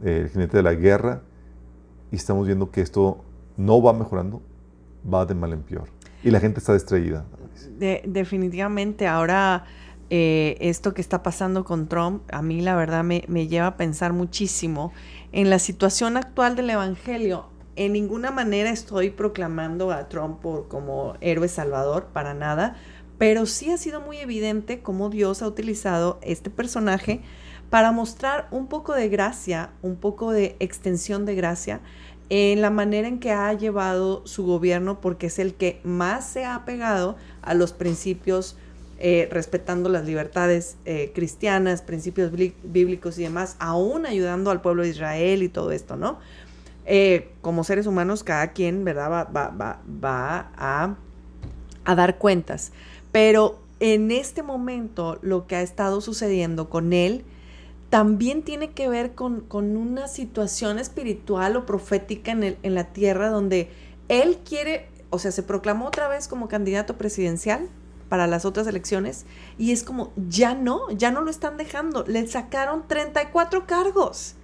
eh, jinete de la guerra. Y estamos viendo que esto no va mejorando, va de mal en peor. Y la gente está distraída. De- definitivamente, ahora eh, esto que está pasando con Trump, a mí la verdad me, me lleva a pensar muchísimo en la situación actual del Evangelio. En ninguna manera estoy proclamando a Trump por, como héroe salvador, para nada, pero sí ha sido muy evidente cómo Dios ha utilizado este personaje para mostrar un poco de gracia, un poco de extensión de gracia en la manera en que ha llevado su gobierno, porque es el que más se ha apegado a los principios, eh, respetando las libertades eh, cristianas, principios bli- bíblicos y demás, aún ayudando al pueblo de Israel y todo esto, ¿no? Eh, como seres humanos, cada quien, ¿verdad? Va, va, va, a dar cuentas. Pero en este momento, lo que ha estado sucediendo con él, también tiene que ver con, con una situación espiritual o profética en, el- en la tierra donde él quiere, o sea, se proclamó otra vez como candidato presidencial para las otras elecciones y es como, ya no, ya no lo están dejando, le sacaron 34 cargos.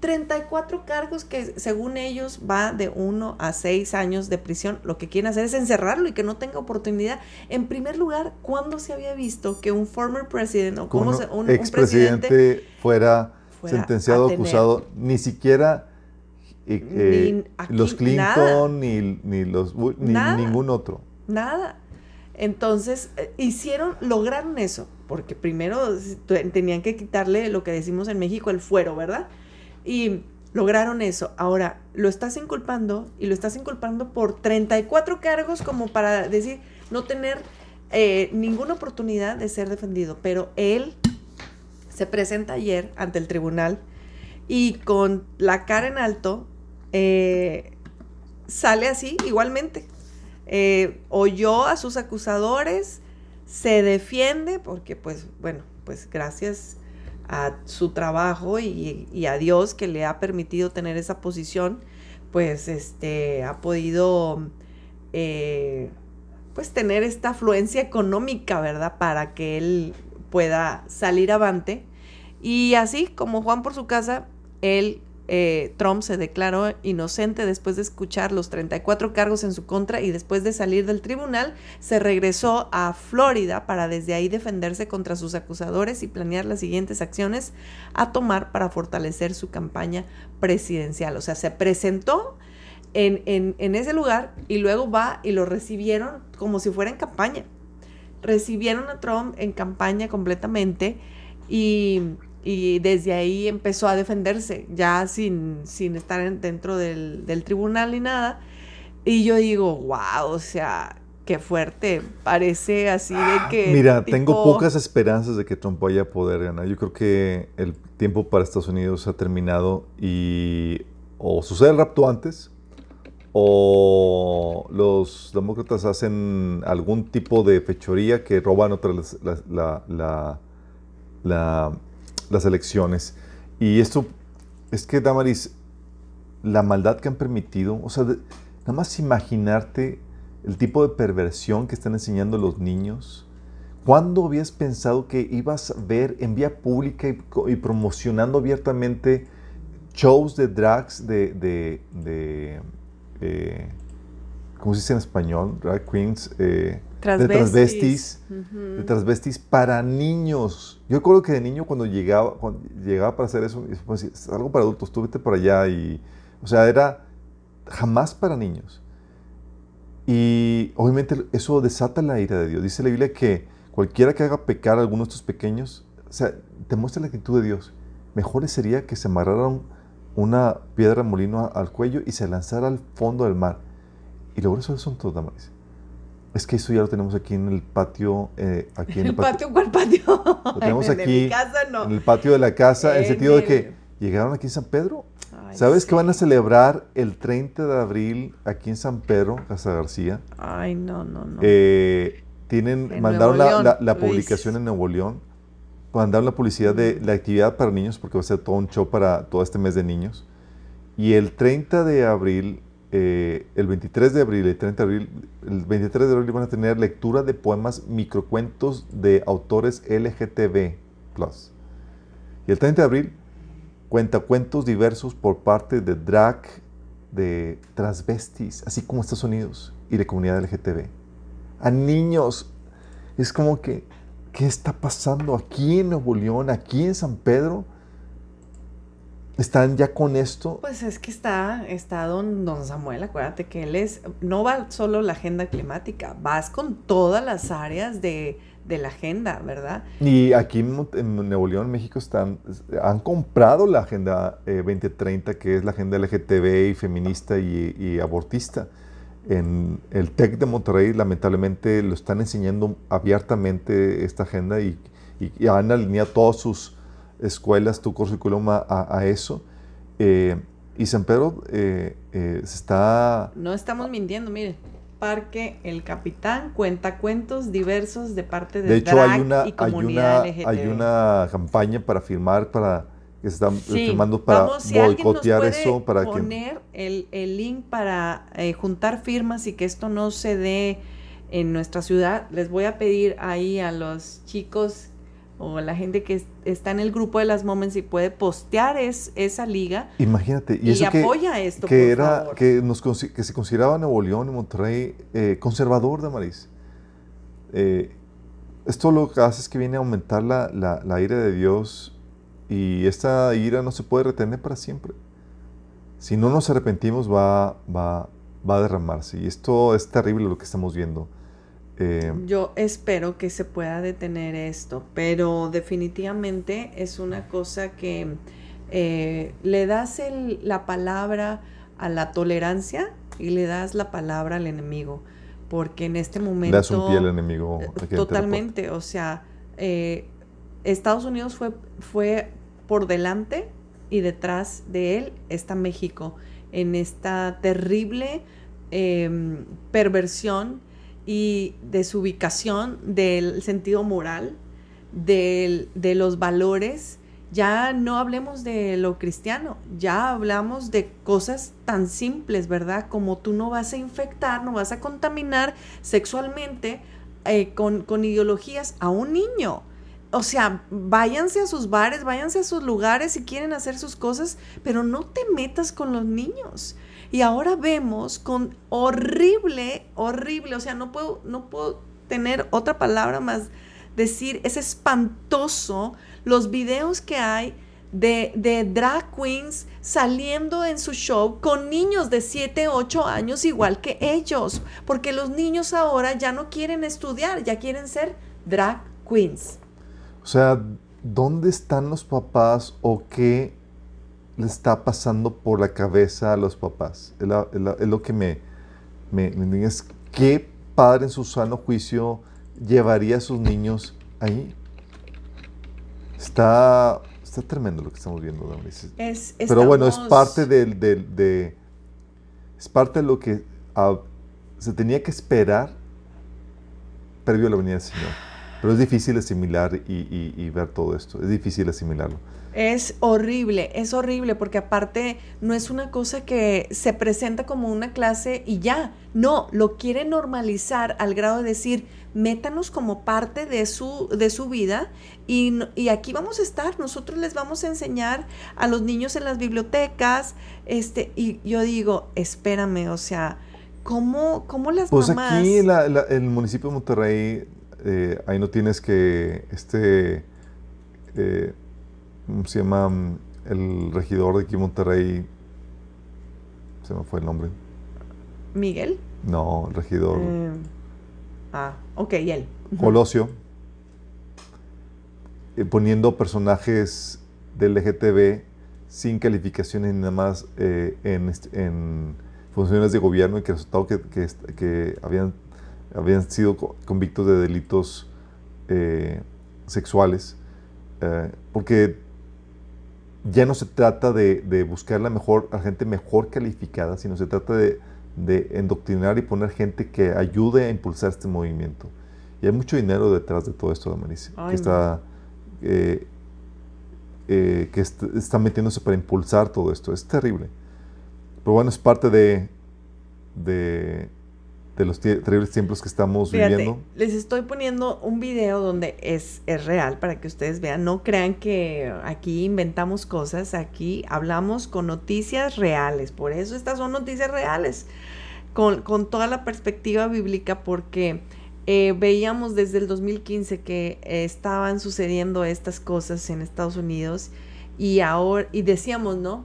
34 cargos que según ellos va de 1 a 6 años de prisión. Lo que quieren hacer es encerrarlo y que no tenga oportunidad. En primer lugar, ¿cuándo se había visto que un former president o como un se- un, un presidente expresidente fuera, fuera sentenciado, acusado, ni siquiera eh, eh, Ni aquí, los Clinton, ni, ni los ni Nada. ningún otro. Nada. Entonces, eh, hicieron, lograron eso, porque primero tenían que quitarle lo que decimos en México, el fuero, ¿verdad? Y lograron eso. Ahora, lo estás inculpando y lo estás inculpando por 34 cargos como para decir, no tener eh, ninguna oportunidad de ser defendido. Pero él se presenta ayer ante el tribunal y con la cara en alto eh, sale así igualmente. Eh, oyó a sus acusadores, se defiende porque pues bueno, pues gracias a su trabajo y, a Dios que le ha permitido tener esa posición, pues este ha podido eh, pues tener esta afluencia económica, ¿verdad? Para que él pueda salir avante. Y así como Juan por su casa, él, eh, Trump se declaró inocente después de escuchar los 34 cargos en su contra y después de salir del tribunal, se regresó a Florida para desde ahí defenderse contra sus acusadores y planear las siguientes acciones a tomar para fortalecer su campaña presidencial. O sea, se presentó en, en, en ese lugar y luego va y lo recibieron como si fuera en campaña. Recibieron a Trump en campaña completamente y y desde ahí empezó a defenderse, ya sin, sin estar dentro del, del tribunal ni nada. Y yo digo, wow, o sea, qué fuerte. Parece así de que. Mira, tengo pocas esperanzas de que Trump vaya a poder ganar. Yo creo que el tiempo para Estados Unidos ha terminado y o sucede el rapto antes o los demócratas hacen algún tipo de fechoría que roban otras las elecciones. Y esto es que, Damaris, la maldad que han permitido, o sea, nada más imaginarte el tipo de perversión que están enseñando los niños. ¿Cuándo habías pensado que ibas a ver en vía pública y, promocionando abiertamente shows de drags de, de, eh, ¿cómo se dice en español? Drag queens. Eh, de transvestis, de transvestis para niños. Yo recuerdo que de niño cuando llegaba, cuando llegaba para hacer eso, pues, es algo para adultos, tú vete para allá y, o sea, era jamás para niños. Y obviamente eso desata la ira de Dios. Dice la Biblia que cualquiera que haga pecar a alguno de estos pequeños, o sea, te muestra la actitud de Dios. Mejor sería que se amarraran una piedra molino al cuello y se lanzara al fondo del mar. Y luego eso son todos, Damaris. Es que eso ya lo tenemos aquí en el patio. Eh, aquí en el, patio, ¿cuál patio? Lo tenemos aquí. En, casa, no. en el patio de la casa, en el sentido de que llegaron aquí en San Pedro ¿Sabes que van a celebrar el 30 de abril aquí en San Pedro, Casa García? Ay, no, no, no. Eh, tienen, mandaron la, publicación en Nuevo León, mandaron la publicidad de la actividad para niños, porque va a ser todo un show para todo este mes de niños. Y el 30 de abril, eh, el 23 de abril, el 30 de abril, el 23 de abril van a tener lectura de poemas microcuentos de autores LGTB+. Y el 30 de abril Cuenta cuentos diversos por parte de drag, de transvestis, así como Estados Unidos y de comunidad LGTB. A niños. Es como que, ¿qué está pasando aquí en Nuevo León, aquí en San Pedro? ¿Están ya con esto? Pues es que está, está don, don Samuel, acuérdate que él es, no va solo la agenda climática, vas con todas las áreas de, de la agenda, ¿verdad? Y aquí en, Nuevo León, México, están, han comprado la Agenda 2030, eh, que es la agenda LGTB y feminista y, abortista. En el TEC de Monterrey, lamentablemente, lo están enseñando abiertamente esta agenda y, han alineado todas sus escuelas, tu currículum a, a, eso. Eh, y San Pedro eh, se está... No estamos mintiendo, mire. Parque El Capitán cuenta cuentos diversos de parte de, de hecho, hay una, y comunidad hay una, Hay una campaña para firmar, para que se están firmando para boicotear eso. Para poner el, el, link para eh, juntar firmas y que esto no se dé en nuestra ciudad. Les voy a pedir ahí a los chicos o la gente que está en el grupo de las Moments y puede postear es, esa liga. Imagínate. Y, apoya esto, que era, Que, nos, que se consideraba Nuevo León y Monterrey eh, conservador de Maris. Eh, esto lo que hace es que viene a aumentar la, la, ira de Dios y esta ira no se puede retener para siempre. Si no nos arrepentimos va, va, va a derramarse. Y esto es terrible lo que estamos viendo. Eh, Yo espero que se pueda detener esto, pero definitivamente es una cosa que eh, le das la palabra a la tolerancia y le das la palabra al enemigo, porque en este momento... Le das un pie al enemigo. Eh, totalmente, o sea, Estados Unidos fue, fue por delante y detrás de él está México en esta terrible em, perversión y de su ubicación, del sentido moral, de los valores. Ya no hablemos de lo cristiano, ya hablamos de cosas tan simples, ¿verdad? Como tú no vas a infectar, no vas a contaminar sexualmente eh, con, con ideologías a un niño. O sea, váyanse a sus bares, váyanse a sus lugares si quieren hacer sus cosas, pero no te metas con los niños. Y ahora vemos con horrible, horrible, o sea, no puedo, no puedo tener otra palabra más decir, es espantoso los videos que hay de, de, drag queens saliendo en su show con niños de 7, 8 años igual que ellos, porque los niños ahora ya no quieren estudiar, ya quieren ser drag queens. O sea, ¿dónde están los papás o qué le está pasando por la cabeza a los papás? Es, lo que me, me, me es qué padre en su sano juicio llevaría a sus niños ahí. Está, está tremendo lo que estamos viendo, Damaris. Pero bueno, es parte del, de, es parte de lo que ah, se tenía que esperar previo a la venida del Señor. Pero es difícil asimilar y, ver todo esto. Es difícil asimilarlo. Es horrible, es horrible porque aparte no es una cosa que se presenta como una clase y ya. No, lo quiere normalizar al grado de decir, métanos como parte de su, de su vida y, y, aquí vamos a estar. Nosotros les vamos a enseñar a los niños en las bibliotecas. Este, y yo digo, espérame, o sea, ¿cómo, cómo las pues mamás... Pues aquí el municipio de Monterrey eh, ahí no tienes que, este, eh, ¿cómo se llama? El regidor de aquí Monterrey, se me fue el nombre. ¿Miguel? No, el regidor. Eh, ah, ok, él. Colosio, poniendo personajes del LGTB sin calificaciones ni nada más en, en, funciones de gobierno y que resultado que, que, que habían habían sido convictos de delitos eh, sexuales, eh, porque ya no se trata de, buscar la mejor, a gente mejor calificada, sino se trata de, de, endoctrinar y poner gente que ayude a impulsar este movimiento. Y hay mucho dinero detrás de todo esto, Damaris, que está... Eh, que está metiéndose para impulsar todo esto. Es terrible. Pero bueno, es parte de, de de los terribles tiempos que estamos viviendo. Les estoy poniendo un video donde es, es real para que ustedes vean. No crean que aquí inventamos cosas, aquí hablamos con noticias reales. Por eso estas son noticias reales, con, con toda la perspectiva bíblica, porque eh, veíamos desde el 2015 que estaban sucediendo estas cosas en Estados Unidos y ahora, y decíamos, ¿no?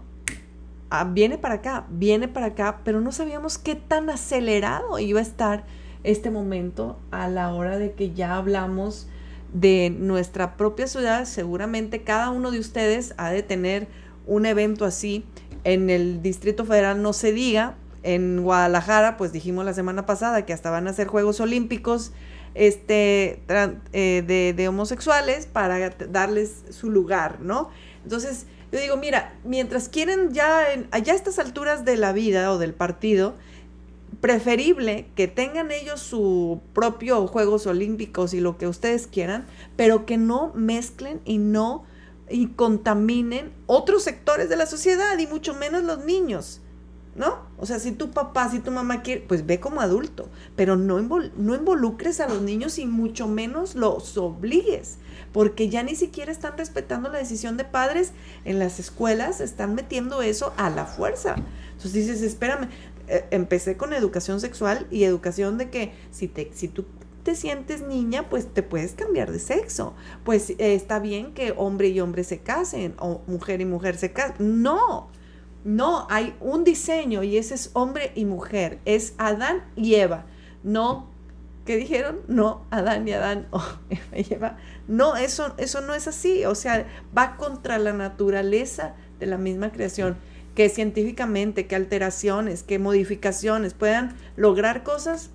Ah, viene para acá, viene para acá, pero no sabíamos qué tan acelerado iba a estar este momento a la hora de que ya hablamos de nuestra propia ciudad. Seguramente cada uno de ustedes ha de tener un evento así. En el Distrito Federal no se diga. En Guadalajara, pues dijimos la semana pasada que hasta van a hacer Juegos Olímpicos este, eh, de, de homosexuales para darles su lugar, ¿no? Entonces, yo digo, mira, mientras quieren ya, en, allá a estas alturas de la vida o del partido, preferible que tengan ellos su propio Juegos Olímpicos y lo que ustedes quieran, pero que no mezclen y no y contaminen otros sectores de la sociedad y mucho menos los niños. ¿No? O sea, si tu papá, si tu mamá quiere, pues ve como adulto, pero no, no involucres a los niños y mucho menos los obligues porque ya ni siquiera están respetando la decisión de padres en las escuelas, están metiendo eso a la fuerza. Entonces dices, espérame, eh, empecé con educación sexual y educación de que si, te, si tú te sientes niña, pues te puedes cambiar de sexo. Pues eh, está bien que hombre y hombre se casen o mujer y mujer se casen. No, no, hay un diseño y ese es hombre y mujer, es Adán y Eva, no ¿Qué dijeron? No, Adán y Adán. No, eso, eso no es así. O sea, va contra la naturaleza de la misma creación. Que científicamente, que alteraciones, que modificaciones puedan lograr cosas,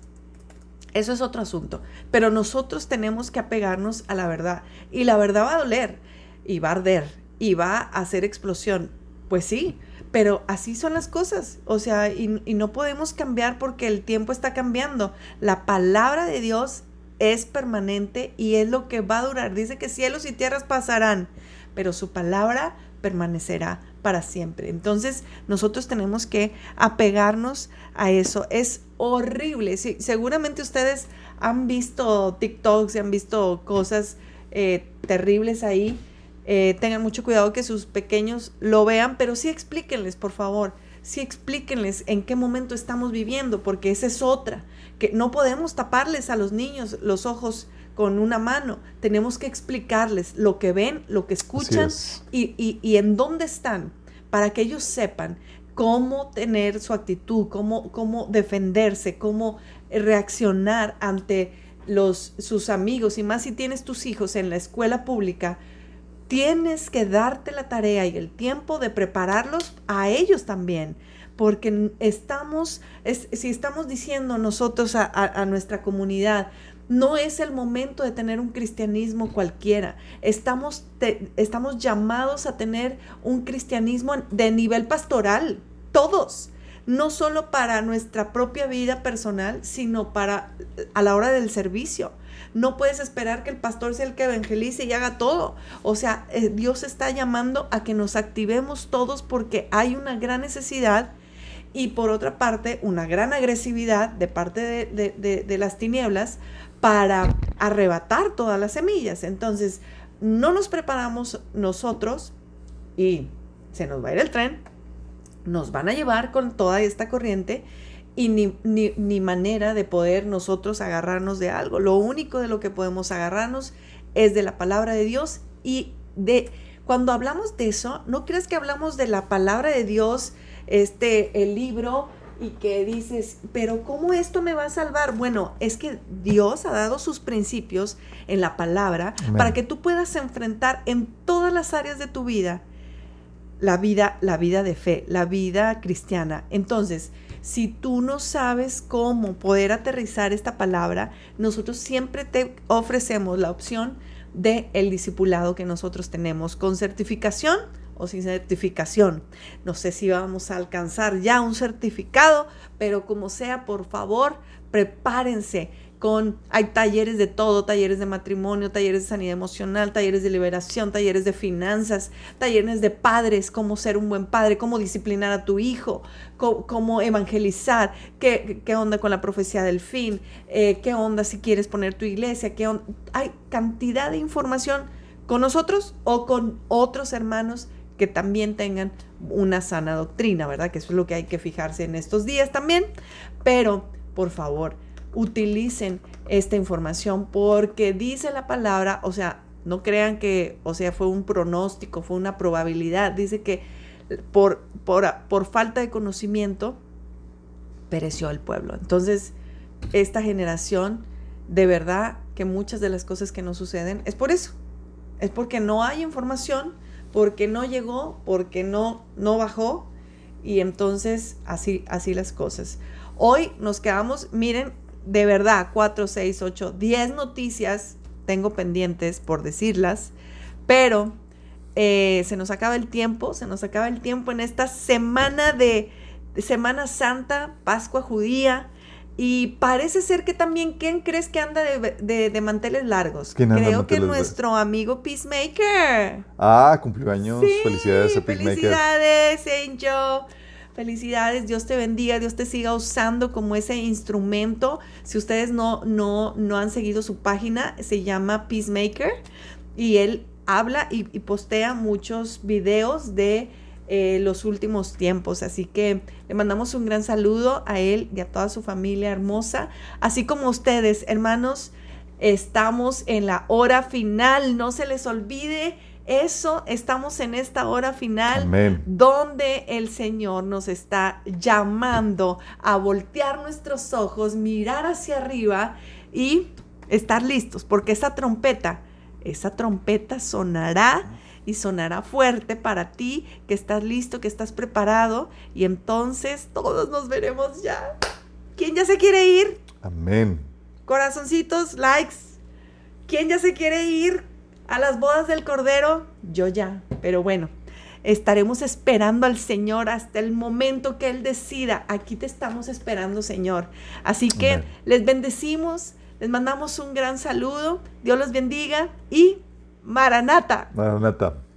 eso es otro asunto. Pero nosotros tenemos que apegarnos a la verdad. Y la verdad va a doler, y va a arder, y va a hacer explosión. Pues sí, pero así son las cosas, o sea, y, no podemos cambiar porque el tiempo está cambiando. La palabra de Dios es permanente y es lo que va a durar. Dice que cielos y tierras pasarán, pero su palabra permanecerá para siempre. Entonces nosotros tenemos que apegarnos a eso. Es horrible. Seguramente ustedes han visto TikToks y han visto cosas eh, terribles ahí eh, tengan mucho cuidado que sus pequeños lo vean, pero sí explíquenles, por favor, sí explíquenles en qué momento estamos viviendo, porque esa es otra, que no podemos taparles a los niños los ojos con una mano, tenemos que explicarles lo que ven, lo que escuchan y, y, en dónde están, para que ellos sepan cómo tener su actitud, cómo, cómo defenderse, cómo reaccionar ante los, sus amigos, y más si tienes tus hijos en la escuela pública, tienes que darte la tarea y el tiempo de prepararlos a ellos también. Porque estamos, si estamos diciendo nosotros a, nuestra comunidad, no es el momento de tener un cristianismo cualquiera. Estamos, estamos llamados a tener un cristianismo de nivel pastoral, todos no solo para nuestra propia vida personal, sino para a la hora del servicio. No puedes esperar que el pastor sea el que evangelice y haga todo. O sea, eh, Dios está llamando a que nos activemos todos porque hay una gran necesidad y por otra parte una gran agresividad de parte de, de las tinieblas para arrebatar todas las semillas. Entonces, no nos preparamos nosotros y se nos va a ir el tren nos van a llevar con toda esta corriente y ni, manera de poder nosotros agarrarnos de algo. Lo único de lo que podemos agarrarnos es de la palabra de Dios y de cuando hablamos de eso, no crees que hablamos de la palabra de Dios, este el libro y que dices, pero ¿cómo esto me va a salvar? Bueno, es que Dios ha dado sus principios en la palabra para que tú puedas enfrentar en todas las áreas de tu vida la vida, la vida de fe, la vida cristiana. Entonces, si tú no sabes cómo poder aterrizar esta palabra, nosotros siempre te ofrecemos la opción de el discipulado que nosotros tenemos con certificación o sin certificación. No sé si vamos a alcanzar ya un certificado, pero como sea, por favor, prepárense con, hay talleres de todo, talleres de matrimonio, talleres de sanidad emocional, talleres de liberación, talleres de finanzas, talleres de padres, cómo ser un buen padre, cómo disciplinar a tu hijo, cómo, evangelizar, qué, qué, onda con la profecía del fin, eh, qué onda si quieres poner tu iglesia, qué hay cantidad de información con nosotros o con otros hermanos que también tengan una sana doctrina, ¿verdad? Que eso es lo que hay que fijarse en estos días también, pero por favor, utilicen esta información porque dice la palabra, o sea, no crean que, o sea, fue un pronóstico, fue una probabilidad, dice que por, por, por falta de conocimiento pereció el pueblo. Entonces, esta generación, de verdad que muchas de las cosas que nos suceden es por eso, es porque no hay información, porque no llegó, porque no, no bajó, y entonces así, así las cosas. Hoy nos quedamos, miren, de verdad, 4, 6, 8, 10 noticias tengo pendientes por decirlas, pero eh, se nos acaba el tiempo, se nos acaba el tiempo en esta semana de, Semana Santa, Pascua judía. Y parece ser que también, ¿quién crees que anda de, manteles largos? Creo que nuestro amigo Peacemaker. Ah, cumplió años. felicidades a Peacemaker. Felicidades, Angel. Felicidades, Dios te bendiga, Dios te siga usando como ese instrumento. Si ustedes no, no, no han seguido su página, se llama Peacemaker y él habla y, postea muchos videos de eh, los últimos tiempos. Así que le mandamos un gran saludo a él y a toda su familia hermosa, así como ustedes, hermanos. Estamos en la hora final, no se les olvide eso estamos en esta hora final donde el Señor nos está llamando a voltear nuestros ojos, mirar hacia arriba y estar listos, porque esa trompeta, esa trompeta sonará y sonará fuerte para ti, que estás listo, que estás preparado y entonces todos nos veremos ya. ¿Quién ya se quiere ir? Amén. Corazoncitos, likes. ¿Quién ya se quiere ir? A las bodas del Cordero, yo ya, pero bueno, estaremos esperando al Señor hasta el momento que Él decida. Aquí te estamos esperando, Señor. Así que les bendecimos, les mandamos un gran saludo, Dios los bendiga y Maranata. Maranata.